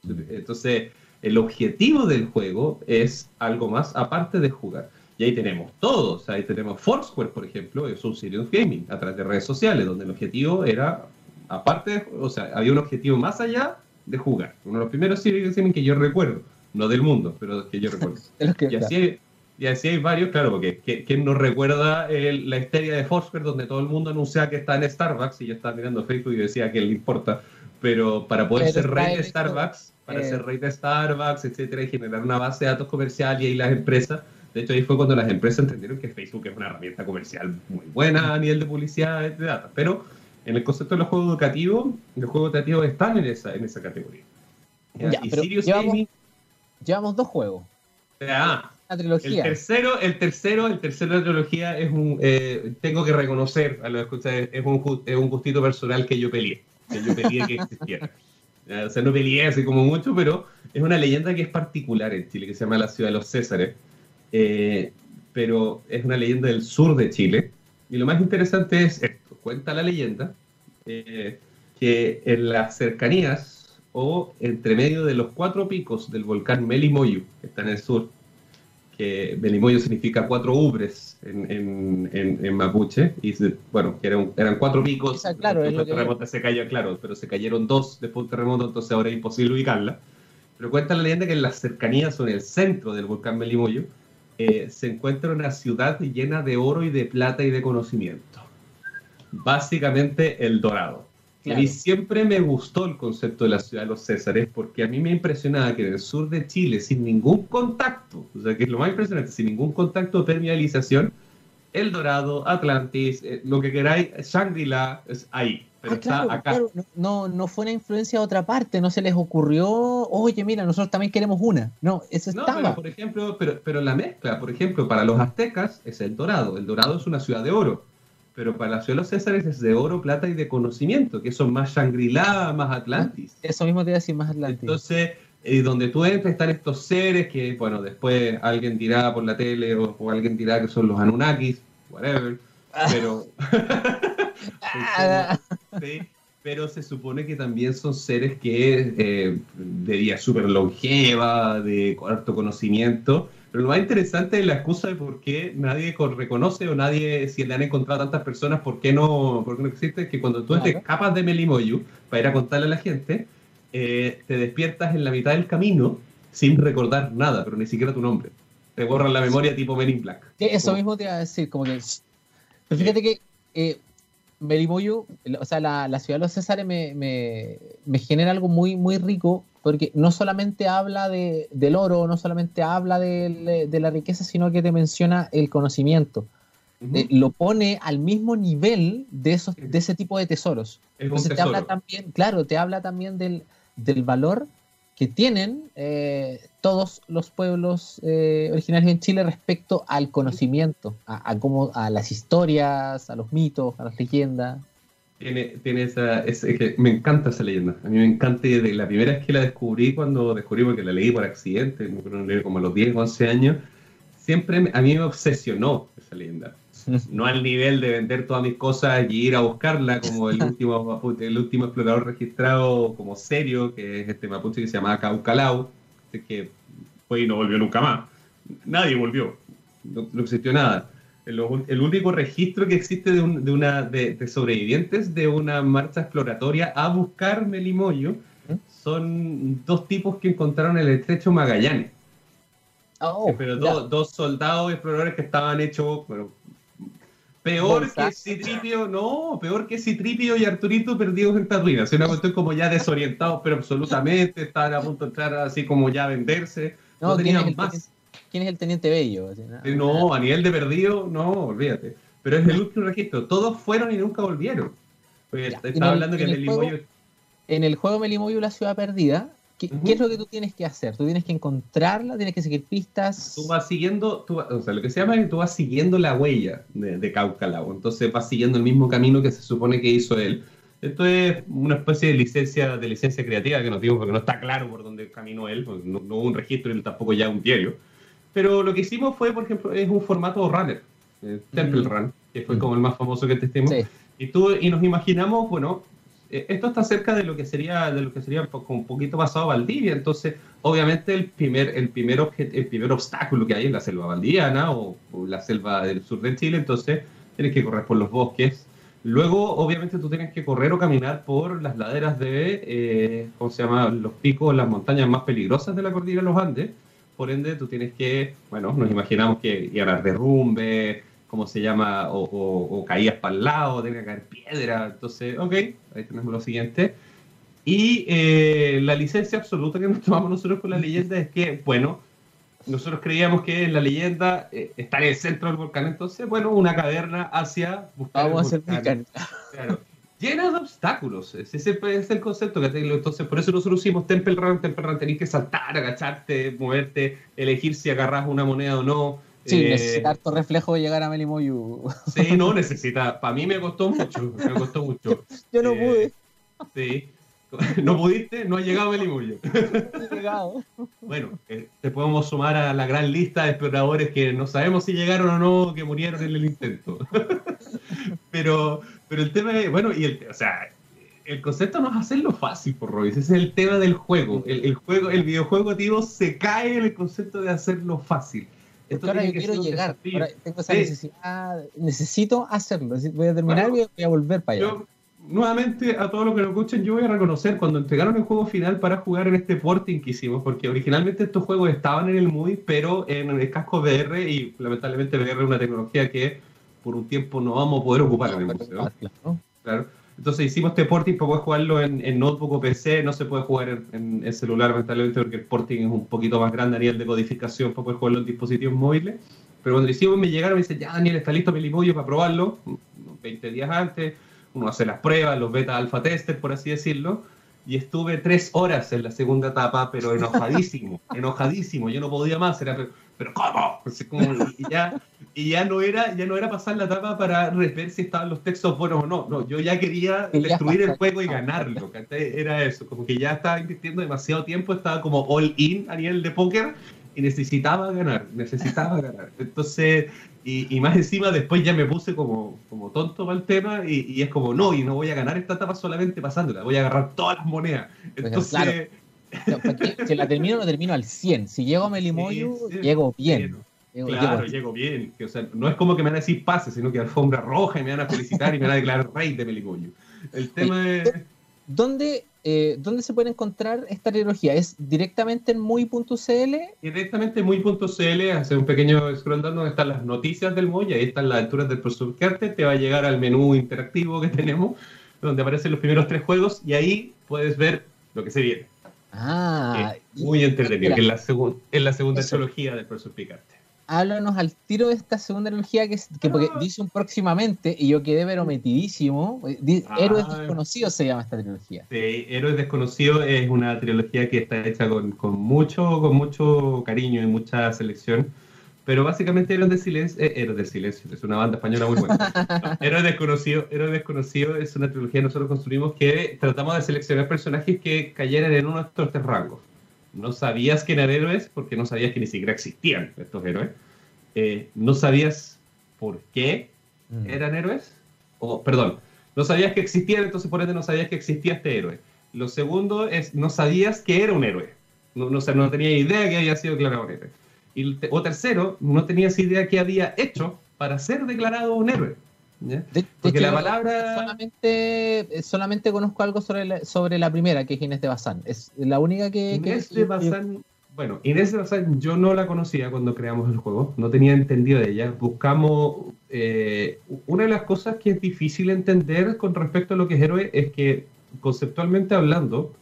Entonces, el objetivo del juego es algo más aparte de jugar. Y ahí tenemos todos. Ahí tenemos Foursquare, por ejemplo, es un serious gaming a través de redes sociales, donde el objetivo era, aparte, de, o sea, había un objetivo más allá de jugar. Uno de los primeros serious gaming que yo recuerdo, no del mundo, pero que yo recuerdo. y, así hay, y así hay varios, claro, porque ¿quién nos recuerda el, la histeria de Foursquare, donde todo el mundo anunciaba que está en Starbucks y yo estaba mirando Facebook y decía que le importa, pero para poder pero ser rey de Starbucks para eh. ser rey de Starbucks, etcétera, y generar una base de datos comercial y ahí las empresas. De hecho, ahí fue cuando las empresas entendieron que Facebook es una herramienta comercial muy buena a nivel de publicidad de datos. Pero en el concepto de los juegos educativos, los juegos educativos están en esa, en esa categoría. Ya, y Sirius llevamos, Gaming, llevamos dos juegos. Ah. El tercero, el tercero, el tercero de la trilogía es un, eh, tengo que reconocer a los escuchadores, es un, es un gustito personal que yo peleé, que yo peleé que existiera. O sea, no peleé así como mucho, pero es una leyenda que es particular en Chile, que se llama la ciudad de los Césares. Eh, pero es una leyenda del sur de Chile. Y lo más interesante es esto, cuenta la leyenda, eh, que en las cercanías o entre medio de los cuatro picos del volcán Melimoyu, que está en el sur, que Melimoyo significa cuatro ubres en, en, en, en mapuche, y bueno, eran, eran cuatro picos, Esa, claro, después del terremoto se cayó, claro, pero se cayeron dos después del terremoto, entonces ahora es imposible ubicarla. Pero cuenta la leyenda que en las cercanías o en el centro del volcán Melimoyo eh, se encuentra una ciudad llena de oro y de plata y de conocimiento. Básicamente el dorado. Claro. A mí siempre me gustó el concepto de la ciudad de los Césares porque a mí me impresionaba que en el sur de Chile, sin ningún contacto, o sea, que es lo más impresionante, sin ningún contacto de permeabilización, El Dorado, Atlantis, eh, lo que queráis, Shangri-La, es ahí. Pero Ah, claro, está acá. claro, No, no fue una influencia de otra parte, no se les ocurrió, oye, mira, nosotros también queremos una. No, eso No, estaba. pero por ejemplo, pero, pero la mezcla, por ejemplo, para los aztecas es el Dorado. El Dorado es una ciudad de oro. Pero para la ciudad de los Césares es de oro, plata y de conocimiento, que son más Shangri-La, más Atlantis. Eso mismo te iba a decir más Atlántico. Entonces, eh, donde tú entras están estos seres que, bueno, después alguien dirá por la tele o, o alguien dirá que son los Anunnakis, whatever, pero... Ah, Sí, pero se supone que también son seres que eh, de día súper longeva, de harto conocimiento. Pero lo más interesante es la excusa de por qué nadie co- reconoce o nadie, si le han encontrado tantas personas, por qué no, por qué no existe, es que cuando tú te Claro. escapas de Melimoyu para ir a contarle a la gente, eh, te despiertas en la mitad del camino sin recordar nada, pero ni siquiera tu nombre. Te borran la memoria tipo Men in Black. eso mismo te iba a decir, como que... Pero fíjate que eh, Melimoyu, o sea, la, la ciudad de los Césares me, me- me genera algo muy, muy rico, porque no solamente habla de, del oro, no solamente habla del- de, la riqueza, sino que te menciona el conocimiento. Eh, lo pone al mismo nivel de, esos, de ese tipo de tesoros. es Entonces te habla también, claro, te habla también del, del valor que tienen eh, todos los pueblos eh, originarios en Chile respecto al conocimiento, a, a cómo, a las historias, a los mitos, a las leyendas. Tiene, tiene esa, es, que me encanta esa leyenda. A mí me encanta y de la primera vez que la descubrí, cuando descubrí porque la leí por accidente, como a los 10, 11 años, siempre a mí me obsesionó esa leyenda. No al nivel de vender todas mis cosas y ir a buscarla como el último, mapuche- el último explorador registrado como serio, que es este mapuche que se llamaba Caucalau, que fue y no volvió nunca más. Nadie volvió. No, no existió nada. El, el único registro que existe de, un- de una, de, de sobrevivientes de una marcha exploratoria a buscar Melimoyo ¿Mm? son dos tipos que encontraron el estrecho Magallanes. Oh, pero dos soldados exploradores que estaban hechos, bueno, peor Bolsa. que Citripio, no, peor que Citripio y Arturito perdidos en Tarrina. Es una cuestión como ya desorientados, pero absolutamente, estaban a punto de entrar así como ya a venderse. No, No, ¿quién, es tenían más. teniente, quién es el teniente Bello? ¿no? Eh, No, a nivel de perdido, no, olvídate. Pero es el último registro. Todos fueron y nunca volvieron. Pues, Ya, estaba en el- hablando que en el juego- En el juego Melimoyo, la ciudad perdida, ¿qué, Ujú. qué es lo que tú tienes que hacer? Tú tienes que encontrarla, tienes que seguir pistas. tú vas siguiendo, tú o sea, lo que se llama es que tú vas siguiendo la huella de, de Caucalao. Entonces vas siguiendo el mismo camino que se supone que hizo él. Esto es una especie de licencia, de licencia creativa que nos dio, porque no está claro por dónde caminó él, porque no, no hubo un registro y tampoco ya un diario. Pero lo que hicimos fue, por ejemplo, es un formato runner, eh, Temple Mm. Run, que fue Mm. como el más famoso que testimos. Sí. Y, tú, y nos imaginamos, bueno, esto está cerca de lo que sería, de lo que sería un poquito pasado Valdivia, entonces obviamente el primer, el, primer obje- el primer obstáculo que hay es la selva valdiviana o, o la selva del sur de Chile, entonces tienes que correr por los bosques. Luego, obviamente, tú tienes que correr o caminar por las laderas de, eh, ¿cómo se llama? Los picos, las montañas más peligrosas de la cordillera de los Andes. Por ende, tú tienes que, bueno, nos imaginamos que iban a derrumbes, ¿cómo se llama? O, o- o caídas para el lado, tenía que caer piedra. Entonces, ok, ahí tenemos lo siguiente. Y eh, la licencia absoluta que nos tomamos nosotros con la leyenda es que, bueno, nosotros creíamos que la leyenda eh, está en el centro del volcán, entonces, bueno, una caverna hacia buscar Vamos a el volcán. volcán. Claro. Llena de obstáculos. Ese ese es el concepto que tengo. Entonces, por eso nosotros hicimos Temple Run. Temple Run tenés que saltar, agacharte, moverte, elegir si agarras una moneda o no. Sí, Eh, necesitar tu reflejo de llegar a Melimoyu. Sí, no necesita. Para mí me costó mucho. Me costó mucho. Yo no Eh, pude. Sí. No pudiste, no has llegado a Melimoyo. he llegado. Bueno, eh, te podemos sumar a la gran lista de exploradores que no sabemos si llegaron o no, que murieron en el intento. pero, pero el tema es, bueno, y el, o sea, el concepto no es hacerlo fácil, por Royce, ese es el tema del juego. El, el juego, el videojuego, tío, se cae en el concepto de hacerlo fácil. Porque ahora yo quiero llegar. Ahora tengo esa Sí. necesidad. Necesito hacerlo. Voy a terminar Bueno, y voy a volver para allá. Yo, nuevamente, a todos los que nos escuchen, yo voy a reconocer cuando entregaron el juego final para jugar en este porting que hicimos, porque originalmente estos juegos estaban en el MUI, pero en el casco VR, y lamentablemente VR es una tecnología que por un tiempo no vamos a poder ocupar en el museo. ¿no? Claro. Entonces hicimos este porting para poder jugarlo en, en notebook o PC, no se puede jugar en, en- celular lamentablemente porque el porting es un poquito más grande a nivel de codificación para poder jugarlo en dispositivos móviles. Pero cuando lo hicimos me llegaron y me dicen, ya Daniel, está listo Melimoyo para probarlo, 20 días antes, uno hace las pruebas, los beta alfa tester, por así decirlo, y estuve tres horas en la segunda etapa, pero enojadísimo, enojadísimo, yo no podía más, era, pero, pero ¿cómo? y, ya, y ya no era ya no era pasar la etapa para ver si estaban los textos buenos o no, no, yo ya quería destruir el juego y ganarlo, era eso, como que ya estaba invirtiendo demasiado tiempo, estaba como all in a nivel de póker, y necesitaba ganar, necesitaba ganar. Entonces, y, y, más encima después ya me puse como, como tonto para el tema y, y, es como, no, y no voy a ganar esta etapa solamente pasándola, voy a agarrar todas las monedas. Pues, Entonces... si la termino, lo termino al 100. Si llego a Melimoyo, llego bien. Claro, llego, bien. o sea, no es como que me van a decir pase, sino que alfombra roja y me van a felicitar y me van a declarar rey de Melimoyo. El tema es... ¿Dónde eh, ¿dónde se puede encontrar esta trilogía? ¿Es directamente en muy.cl? Directamente en muy.cl, hacer un pequeño scroll down donde están las noticias del MOY, ahí están las alturas del profesor Carte, te va a llegar al menú interactivo que tenemos, donde aparecen los primeros tres juegos, y ahí puedes ver lo que se viene. Ah, muy entretenido, que es la, es la segunda trilogía del profesor Picarte háblanos al tiro de esta segunda trilogía que, que porque ah. dice un próximamente y yo quedé pero metidísimo. Eh, ah. Héroes Desconocidos se llama esta trilogía. Sí, Héroes Desconocidos es una trilogía que está hecha con, con mucho, con mucho cariño y mucha selección. Pero básicamente Héroes de Silencio, eh, Héroes de Silencio, es una banda española muy buena. Héroes Desconocidos Héroes Desconocido es una trilogía que nosotros construimos que tratamos de seleccionar personajes que cayeran en uno de estos tres rangos no sabías que eran héroes porque no sabías que ni siquiera existían estos héroes. Eh, no sabías por qué mm. eran héroes. O, perdón, no sabías que existían, entonces por ende no sabías que existía este héroe. Lo segundo es, no sabías que era un héroe. No, no, no tenía idea que había sido declarado un héroe. Y, o tercero, no tenías idea que había hecho para ser declarado un héroe. Porque la palabra. Solamente, eh, solamente conozco algo sobre la, sobre la primera, que es Inés de Bazán. Es la única que. Inés de Bazán. Bueno, Inés de Bazán yo no la conocía cuando creamos el juego, no tenía entendido de ella. Buscamos. Eh, una de las cosas que es difícil entender con respecto a lo que es héroe es que, conceptualmente hablando,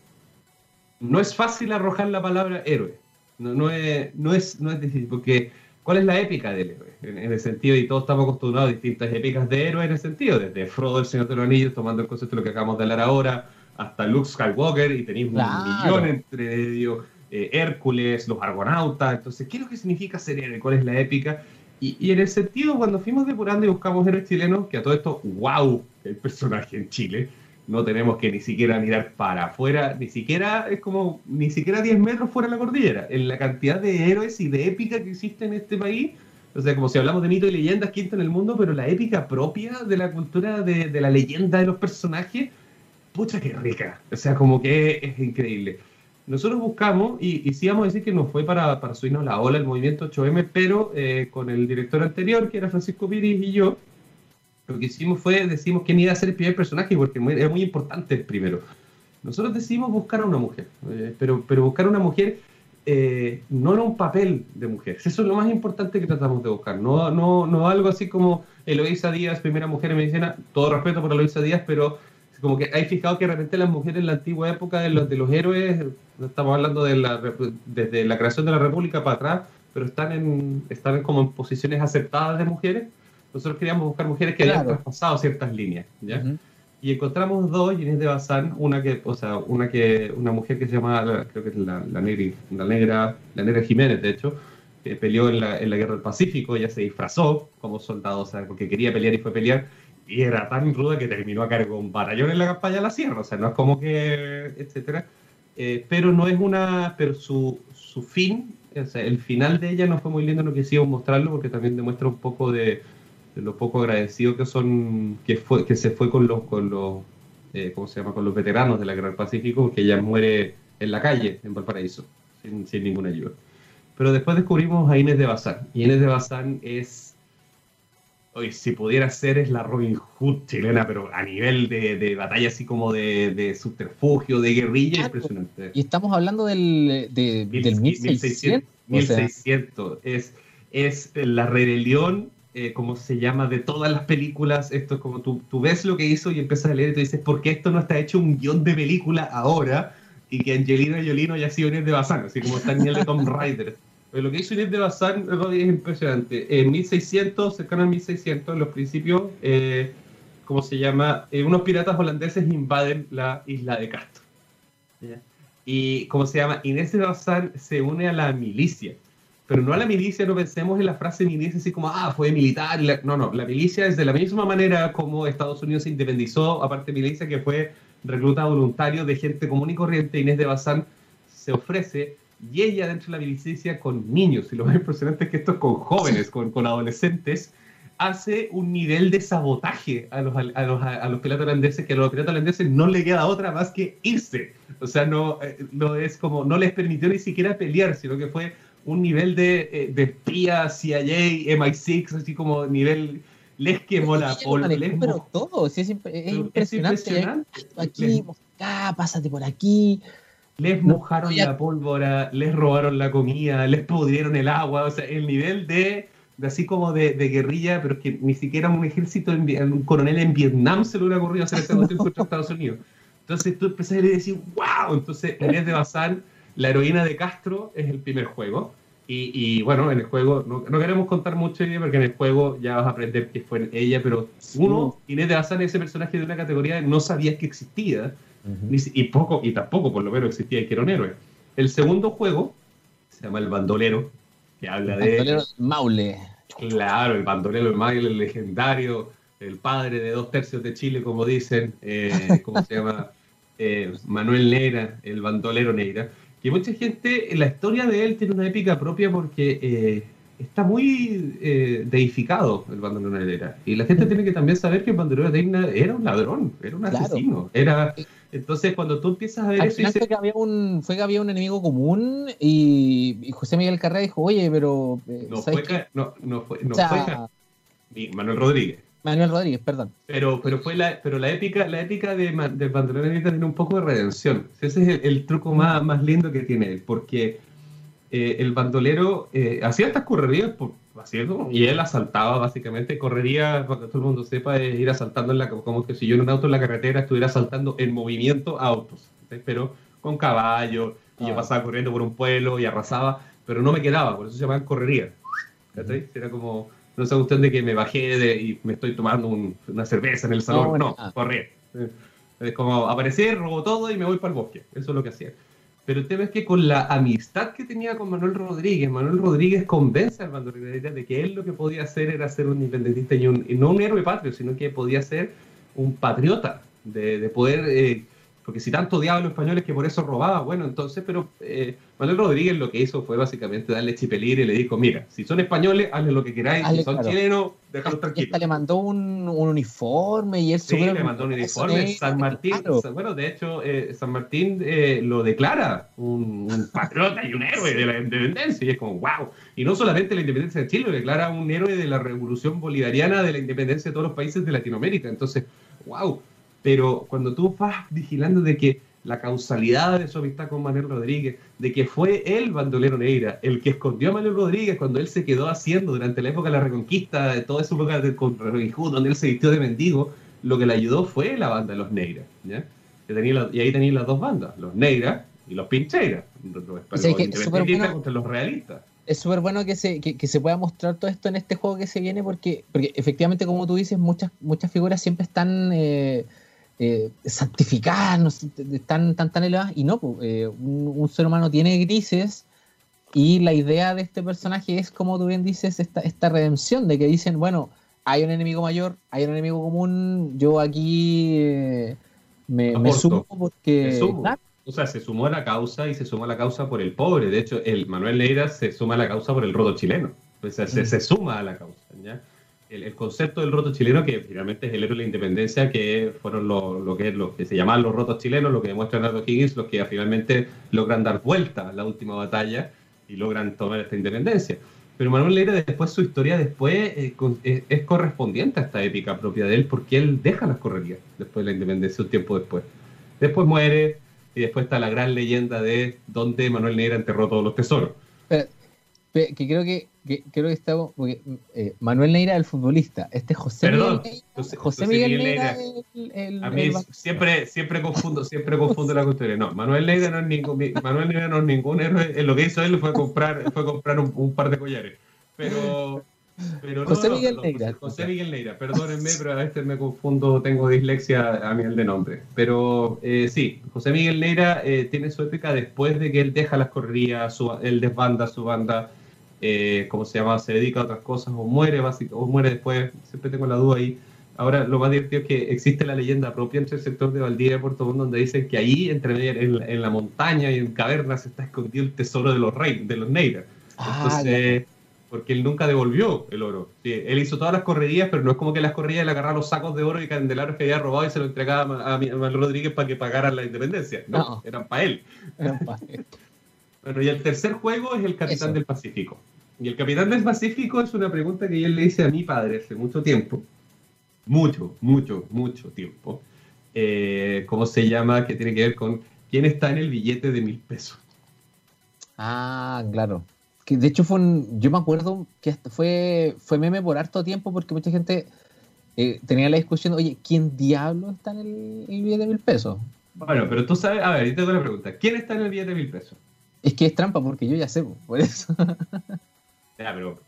no es fácil arrojar la palabra héroe. No, no, es, no, es, no es difícil, porque ¿cuál es la épica del héroe? En, el sentido, y todos estamos acostumbrados a distintas épicas de héroes en el sentido, desde Frodo, el Señor de los Anillos, tomando el concepto de lo que acabamos de hablar ahora, hasta Luke Skywalker, y tenéis un millón entre medio, eh, Hércules, los argonautas, entonces, ¿qué es lo que significa ser héroe? ¿Cuál es la épica? Y, y, en el sentido, cuando fuimos depurando y buscamos héroes chilenos, que a todo esto, wow, el personaje en Chile, no tenemos que ni siquiera mirar para afuera, ni siquiera es como, ni siquiera 10 metros fuera de la cordillera. En la cantidad de héroes y de épica que existe en este país, o sea, como si hablamos de mito y leyendas, quinto en el mundo, pero la épica propia de la cultura de, de la leyenda de los personajes, pucha que rica. O sea, como que es, increíble. Nosotros buscamos, y, y, sí vamos a decir que no fue para, para subirnos la ola el movimiento 8M, pero eh, con el director anterior, que era Francisco Piris y yo, lo que hicimos fue, decimos quién iba a ser el primer personaje, porque era muy importante el primero. Nosotros decidimos buscar a una mujer, eh, pero, pero buscar a una mujer eh, no era un papel de mujer. Eso es lo más importante que tratamos de buscar. No, no, no algo así como Eloisa Díaz, primera mujer en medicina. Todo respeto por Eloisa Díaz, pero como que hay fijado que realmente las mujeres en la antigua época de los, de los héroes, estamos hablando de la, desde la creación de la República para atrás, pero están en, están como en posiciones aceptadas de mujeres. Nosotros queríamos buscar mujeres que hayan traspasado ciertas líneas. ¿ya? Y encontramos dos Inés de Bazán, una que, o sea, una que, una mujer que se llama, creo que es la, la, la negra, la negra Jiménez, de hecho, que peleó en la, en la guerra del Pacífico, ella se disfrazó como soldado, o sea, porque quería pelear y fue a pelear, y era tan ruda que terminó a cargo un batallón en la campaña de la sierra, o sea, no es como que, etcétera, eh, pero no es una, pero su, su fin, o sea, el final de ella no fue muy lindo, no quisimos mostrarlo porque también demuestra un poco de lo poco agradecido que son, que fue, que se fue con los, con los, eh, ¿cómo se llama? Con los veteranos de la Guerra del Pacífico, que ella muere en la calle, en Valparaíso, sin, sin ninguna ayuda. Pero después descubrimos a Inés de Bazán. Y Inés de Bazán es, hoy si pudiera ser, es la Robin Hood chilena, pero a nivel de, de batalla así como de, de, subterfugio, de guerrilla, impresionante. Y estamos hablando del, de, del 1600. 1600. Es, es la rebelión eh, como se llama, de todas las películas. Esto es como tú, tú ves lo que hizo y empiezas a leer y te dices, ¿por qué esto no está hecho un guion de película ahora? Y que Angelina Jolie no haya sido ni de Bazán, así como está ni el de Tom Raider. Pero lo que hizo Inés de Bazán es impresionante. En 1600, cercano a 1600, en los principios, eh, ¿cómo se llama? Eh, unos piratas holandeses invaden la isla de Castro. Y, ¿cómo se llama? Inés de Bazán se une a la milicia. Pero no a la milicia, no pensemos en la frase milicia así como, ah, fue militar. No, no, la milicia es de la misma manera como Estados Unidos se independizó, aparte milicia, que fue recluta voluntario de gente común y corriente. Inés de Bazán se ofrece y ella dentro de la milicia con niños, y lo más impresionante es que esto es con jóvenes, con, con adolescentes, hace un nivel de sabotaje a los, a los, a los piratas holandeses que a los piratas holandeses no le queda otra más que irse. O sea, no, eh, no es como, no les permitió ni siquiera pelear, sino que fue un nivel de, eh, de espía, CIA, MI6, así como nivel les quemó la pólvora. Pero todo, sí, es, impresionante. Aquí, acá, pásate por aquí les mojaron la pólvora, les robaron la comida, les pudrieron el agua, o sea, el nivel de, así como de, guerrilla, pero es que ni siquiera un ejército, un coronel en Vietnam se lo hubiera ocurrido hacer esta cuestión contra Estados Unidos. Entonces tú empezás a decir, wow, entonces Inés de Bazán, la heroína de Castro, es el primer juego. Y, bueno, en el juego, no, queremos contar mucho porque en el juego ya vas a aprender que fue ella, pero uno, Inés de Bazán es ese personaje de una categoría que no sabías que existía y poco, y tampoco por lo menos existía que era un héroe. El segundo juego se llama El Bandolero, que habla de. Bandolero Maule. Claro, el bandolero Maule, el legendario, el padre de dos tercios de Chile, como dicen, eh, ¿cómo se llama? Eh, Manuel Neira, el bandolero Neira. Que mucha gente, la historia de él tiene una épica propia porque eh, está muy eh, deificado el bandolero Neira. Y la gente tiene que también saber que el bandolero Neira era un ladrón, era un asesino, era entonces, cuando tú empiezas a ver eso. Fue, que había un, fue que había un enemigo común y, José Miguel Carrera dijo, oye, pero. Eh, no, fue, no, no fue, no fue Manuel Rodríguez. Manuel Rodríguez, perdón. Pero, pero fue la, pero la épica, la épica de, del bandolero tiene un poco de redención. Ese es el, truco más, más lindo que tiene él, porque eh, el bandolero eh, hacía estas correrías por, y él asaltaba básicamente, correría, para que todo el mundo sepa, es ir asaltando, en la, como que si yo en un auto en la carretera estuviera asaltando en movimiento autos, pero con caballo, y yo ah. pasaba corriendo por un pueblo y arrasaba, pero no me quedaba, por eso se llamaban correría. Era como, no sé usted de que me bajé de, y me estoy tomando una cerveza en el salón, no, no correr. Es como aparecer, robo todo y me voy para el bosque, eso es lo que hacía. Pero el tema es que con la amistad que tenía con Manuel Rodríguez, Manuel Rodríguez convence al bandolero de que él lo que podía hacer era ser un independentista y, no un héroe patrio, sino que podía ser un patriota, de, poder eh, porque si tanto odiaba a los españoles que por eso robaba, bueno, entonces, pero eh, Manuel Rodríguez lo que hizo fue básicamente darle chipelir y le dijo, mira, si son españoles, hazle lo que queráis, si son chilenos, déjalos tranquilos. le mandó un, uniforme y él Sí, le mandó un uniforme. San Martín, bueno, de hecho, eh, San Martín eh, lo declara un, patriota y un héroe de la independencia, y es como, wow. Y no solamente la independencia de Chile, lo declara un héroe de la revolución bolivariana, de la independencia de todos los países de Latinoamérica. Entonces, wow pero cuando tú vas vigilando de que la causalidad de su amistad con Manuel Rodríguez, de que fue el bandolero Neira, el que escondió a Manuel Rodríguez cuando él se quedó haciendo durante la época de la Reconquista, de toda esa época de, con donde él se vistió de mendigo, lo que le ayudó fue la banda de los Neira. ¿ya? y ahí tenían las dos bandas, los Neira y los Pincheiras, contra los realistas. Es súper bueno que se, que, se pueda mostrar todo esto en este juego que se viene, porque, porque efectivamente, como tú dices, muchas, muchas figuras siempre están... Eh, eh, santificadas, tan, tan, tan elevadas, y no, eh, un, ser humano tiene grises, y la idea de este personaje es, como tú bien dices, esta, esta redención, de que dicen, bueno, hay un enemigo mayor, hay un enemigo común, yo aquí eh, me, sumo porque... O sea, se sumó a la causa y se sumó a la causa por el pobre. De hecho, el Manuel Leira se suma a la causa por el rodo chileno. O sea, se, se suma a la causa. ¿ya? El, concepto del roto chileno, que finalmente es el héroe de la independencia, que fueron lo, que, lo que se llaman los rotos chilenos, lo que demuestra Nardo Higgins, los que finalmente logran dar vuelta a la última batalla y logran tomar esta independencia. Pero Manuel Leira después, su historia después eh, eh, es, correspondiente a esta épica propia de él, porque él deja las correrías después de la independencia, un tiempo después. Después muere, y después está la gran leyenda de dónde Manuel Neira enterró todos los tesoros. que creo que que creo que estamos. Porque, eh, Manuel Neira, el futbolista. Este es José Perdón, Miguel Neira. José- José, Miguel Miguel Neira, el, el- A mí el- siempre, siempre confundo, siempre confundo la cuestión. No, Manuel Neira no es ningún, Manuel Neira no es ningún héroe. Eh, Lo que hizo él fue comprar, fue comprar un, un par de collares. Pero, pero José no, Miguel no, Neira. José, José Miguel Neira, perdónenme, pero a veces me confundo, tengo dislexia a nivel de nombre. Pero eh, sí, José Miguel Neira eh, tiene su épica después de que él deja las correrías, su, él desbanda su banda, eh, ¿cómo se llama? Se dedica a otras cosas o muere, básico, o muere después, siempre tengo la duda ahí. Ahora, lo más divertido es que existe la leyenda propia entre el sector de Valdivia y Puerto Montt, donde dicen que ahí, entre en, la- en la montaña y en cavernas, está escondido el tesoro de los reyes, de los Neira. Ah, Entonces, porque él nunca devolvió el oro. Sí, él hizo todas las correrías, pero no es como que las correrías le agarraba los sacos de oro y candelabros que había robado y se lo entregaba a, Manuel Rodríguez para que pagaran la independencia. No, No. eran para él. Eran pa- Bueno, y el tercer juego es el Capitán Eso. del Pacífico. Y el Capitán del Pacífico es una pregunta que yo le hice a mi padre hace mucho tiempo. Mucho, mucho, mucho tiempo. Eh, ¿Cómo se llama? Que tiene que ver con quién está en el billete de mil pesos. Ah, claro. Que de hecho fue un, yo me acuerdo que hasta fue, fue meme por harto tiempo porque mucha gente eh, tenía la discusión, oye, ¿quién diablo está en el, el billete de mil pesos? Bueno, pero tú sabes, a ver, yo te doy la pregunta. ¿Quién está en el billete de mil pesos? Es que es trampa porque yo ya sé, po, por eso. Ya, pero,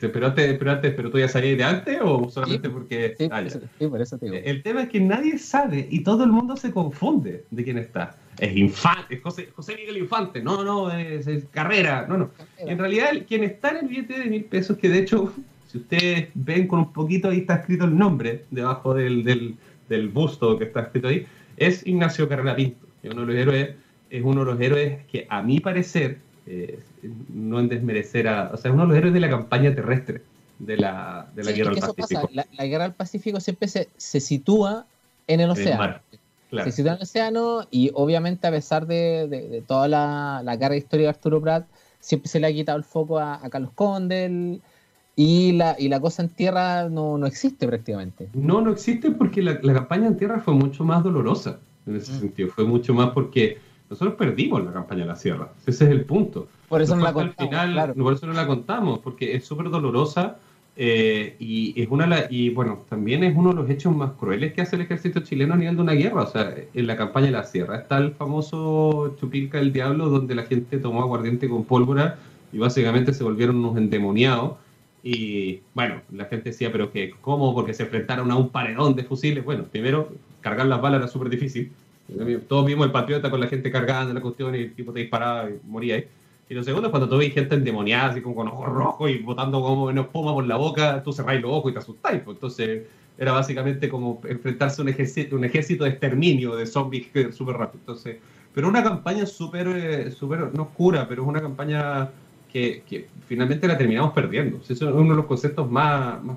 pero antes, pero antes, pero tú ya sabías de antes o solamente Sí, porque... Sí, Ah, por ya. eso, sí, por eso te digo. El tema es que nadie sabe y todo el mundo se confunde de quién está. Es Infante, es José, José Miguel Infante, no, no, es, es Carrera, no, no. En realidad, quien está en el billete de mil pesos, que de hecho, si ustedes ven con un poquito, ahí está escrito el nombre debajo del, del, del busto que está escrito ahí, es Ignacio Carrera Pinto, que uno de los héroes, es uno de los héroes que a mi parecer, eh, no en desmerecer a, o sea, uno de los héroes de la campaña terrestre de la, de la Sí, Guerra es que del eso Pacífico. la, la guerra del Pacífico siempre se, se sitúa en el el océano. mar, claro. Se sitúa en el océano y obviamente a pesar de, de- de toda la, la carga histórica de Arturo Prat, siempre se le ha quitado el foco a, a Carlos Condel y la, y la cosa en tierra no, no existe prácticamente. No, no existe porque la, la campaña en tierra fue mucho más dolorosa en ese Mm. sentido. Fue mucho más porque nosotros perdimos la campaña en la sierra. Ese es el punto. Por eso no, fue la contamos, final, claro. Por eso no la contamos, porque es súper dolorosa eh, y es una de la- y bueno, también es uno de los hechos más crueles que hace el ejército chileno a nivel de una guerra. O sea, en la campaña de la sierra está el famoso Chupilca del Diablo, donde la gente tomó aguardiente con pólvora y básicamente se volvieron unos endemoniados. Y bueno, la gente decía, pero que ¿cómo? Porque se enfrentaron a un paredón de fusiles. Bueno, primero, cargar las balas era súper difícil. Todos vimos el patriota con la gente cargando la cuestión y el tipo te disparaba y moría ahí. Y lo segundo es cuando tú ves gente endemoniada, así como con ojos rojos y botando como una espuma por la boca, tú cerráis los ojos y te asustáis. Pues. Entonces, era básicamente como enfrentarse a un ejército, un ejército de exterminio de zombies súper rápido. Entonces, pero una campaña súper, eh, súper, no oscura, pero es una campaña que, que finalmente la terminamos perdiendo. Eso es uno de los conceptos más, más.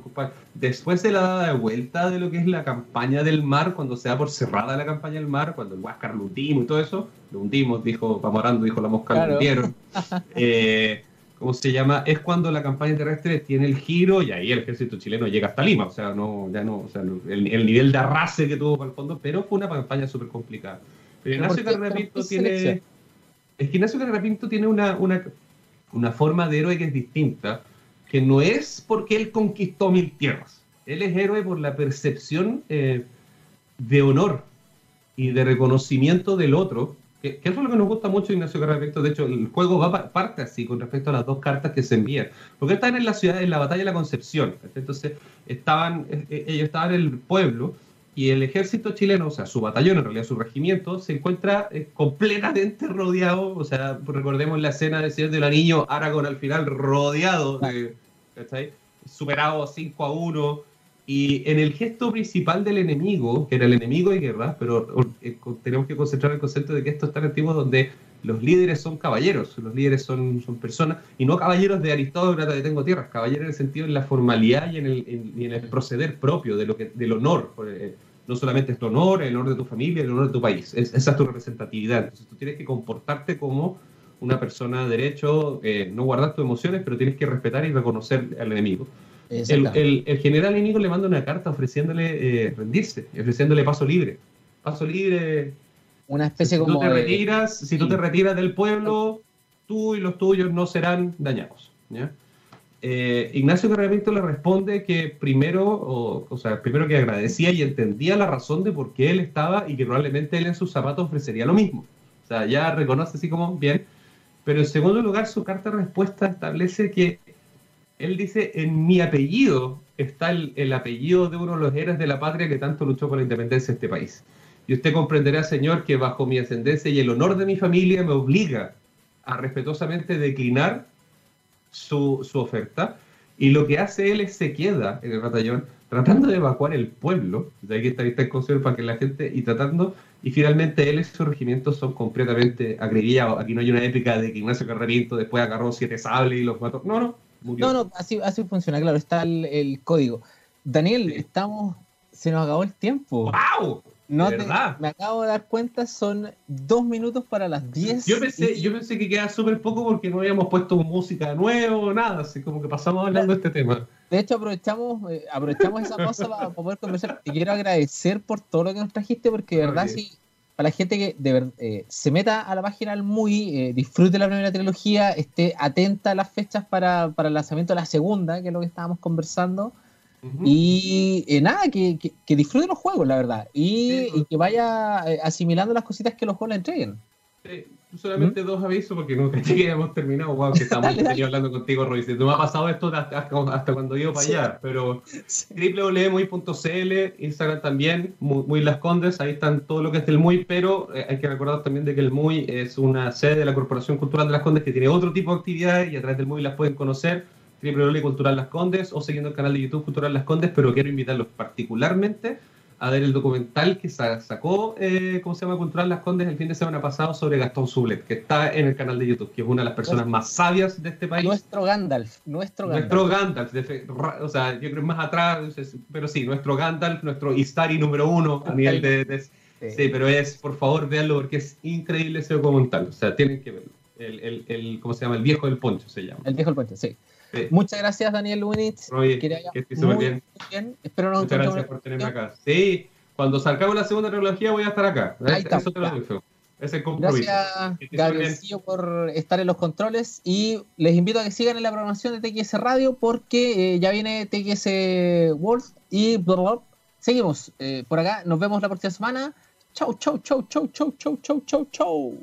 Después de la dada de vuelta de lo que es la campaña del mar, cuando se da por cerrada la campaña del mar, cuando el Huáscar lo hundimos y todo eso, lo hundimos, dijo Pamorando, dijo la mosca, Claro. lo hundieron. Eh, ¿Cómo se llama? Es cuando la campaña terrestre tiene el giro y ahí el ejército chileno llega hasta Lima. O sea, no, ya no, o sea, no- el, el nivel de arrase que tuvo para el fondo, pero fue una campaña súper complicada. Pero Ignacio. Carrera ¿Por Pinto tiene. Es que Ignacio Carrera Pinto tiene una, una, una forma de héroe que es distinta, que no es porque él conquistó mil tierras. Él es héroe por la percepción eh, de honor y de reconocimiento del otro, que, que es lo que nos gusta mucho Ignacio Carrera Pinto. De hecho, el juego va pa- parte así con respecto a las dos cartas que se envían. Porque están en la ciudad, en la batalla de la Concepción. Entonces, estaban, eh, eh, ellos estaban en el pueblo y el ejército chileno, o sea, su batallón, en realidad su regimiento, se encuentra eh, completamente rodeado. O sea, recordemos la escena del Señor del Anillo, Aragorn al final rodeado, de, ¿cachai? superado 5 a 1. Y en el gesto principal del enemigo, que era el enemigo de guerra, pero eh, tenemos que concentrar el concepto de que esto es tan antiguo donde los líderes son caballeros, los líderes son, son personas, y no caballeros de aristócrata de tengo tierras, caballeros en el sentido en la formalidad y en el, en- y en el proceder propio de lo que, del honor. eh, no solamente es tu honor, el honor de tu familia, el honor de tu país, es- esa es tu representatividad. Entonces tú tienes que comportarte como una persona de derecho, eh, no guardar tus emociones, pero tienes que respetar y reconocer al enemigo. El, el- el general enemigo le manda una carta ofreciéndole eh, rendirse, ofreciéndole paso libre. Paso libre. Una especie si como tú te de- retiras, si tú te retiras del pueblo, tú y los tuyos no serán dañados. ¿ya? Eh, Ignacio Carrera le responde que primero, o, sea, primero que agradecía y entendía la razón de por qué él estaba y que probablemente él en sus zapatos ofrecería lo mismo. O sea, ya reconoce así como bien. Pero en segundo lugar, su carta de respuesta establece que él dice, en mi apellido está el, el apellido de uno de los héroes de la patria que tanto luchó por la independencia de este país. Y usted comprenderá, señor, que bajo mi ascendencia y el honor de mi familia me obliga a respetuosamente declinar su, su oferta. Y lo que hace él es se queda en el batallón tratando de evacuar el pueblo, de ahí que está, está en para que la gente, y tratando, y finalmente él y su regimiento son completamente agreguillados. Aquí no hay una épica de que Ignacio Carreriento después agarró siete sables y los mató. No, no. No, no, así, así funciona, claro, está el, el código. Daniel, estamos, se nos acabó el tiempo. ¡Wow! No me acabo de dar cuenta, son dos minutos para las diez. Yo pensé, yo pensé que queda súper poco porque no habíamos puesto música nueva nada, así como que pasamos hablando de este tema. De hecho, aprovechamos, eh, aprovechamos esa pausa para poder conversar. Te quiero agradecer por todo lo que nos trajiste, porque de verdad, sí, para la gente que de eh, se meta a la página al MUI, eh, disfrute la primera trilogía, esté atenta a las fechas para, para el lanzamiento de la segunda, que es lo que estábamos conversando. Y eh, nada, que, que, disfrute los juegos, la verdad. Y, pues. que vaya eh, asimilando las cositas que los juegos le entreguen. Sí, solamente dos avisos porque no creí que habíamos terminado. Wow, que estamos hablando contigo, Roy. No me ha pasado esto hasta, cuando iba para allá. Pero sí. www.muy.cl, Instagram también, muy, Las Condes. Ahí están todo lo que es del MUI. Pero eh, hay que recordar también de que el MUI es una sede de la Corporación Cultural de Las Condes que tiene otro tipo de actividades y a través del MUI las pueden conocer www Cultural Las Condes o siguiendo el canal de YouTube Cultural Las Condes, pero quiero invitarlos particularmente a ver el documental que sacó, eh, ¿cómo se llama? Cultural Las Condes el fin de semana pasado sobre Gastón Sublet, que está en el canal de YouTube, que es una de las personas más sabias de este país. Nuestro Gandalf, nuestro Gandalf. Nuestro Gandalf, o sea, yo creo más atrás, pero sí, nuestro Gandalf, nuestro Istari número uno a nivel de... sí. pero es, por favor, véanlo porque es increíble ese documental, o sea, tienen que verlo. El, el, el, ¿cómo se llama? El viejo del poncho se llama. El viejo del poncho, sí. Muchas gracias, Daniel Lunitz. Oye, que, estés súper bien. bien. Espero nos Muchas gracias por tenerme acá. Sí, cuando salgamos la segunda trilogía voy a estar acá. Ahí está, Eso te lo digo. Ese compromiso. Gracias, Gabriel, por estar en los controles y les invito a que sigan en la programación de TXS Radio porque eh, ya viene TXS World y seguimos eh, por acá. Nos vemos la próxima semana. Chau, chau, chau, chau, chau, chau, chau, chau, chau.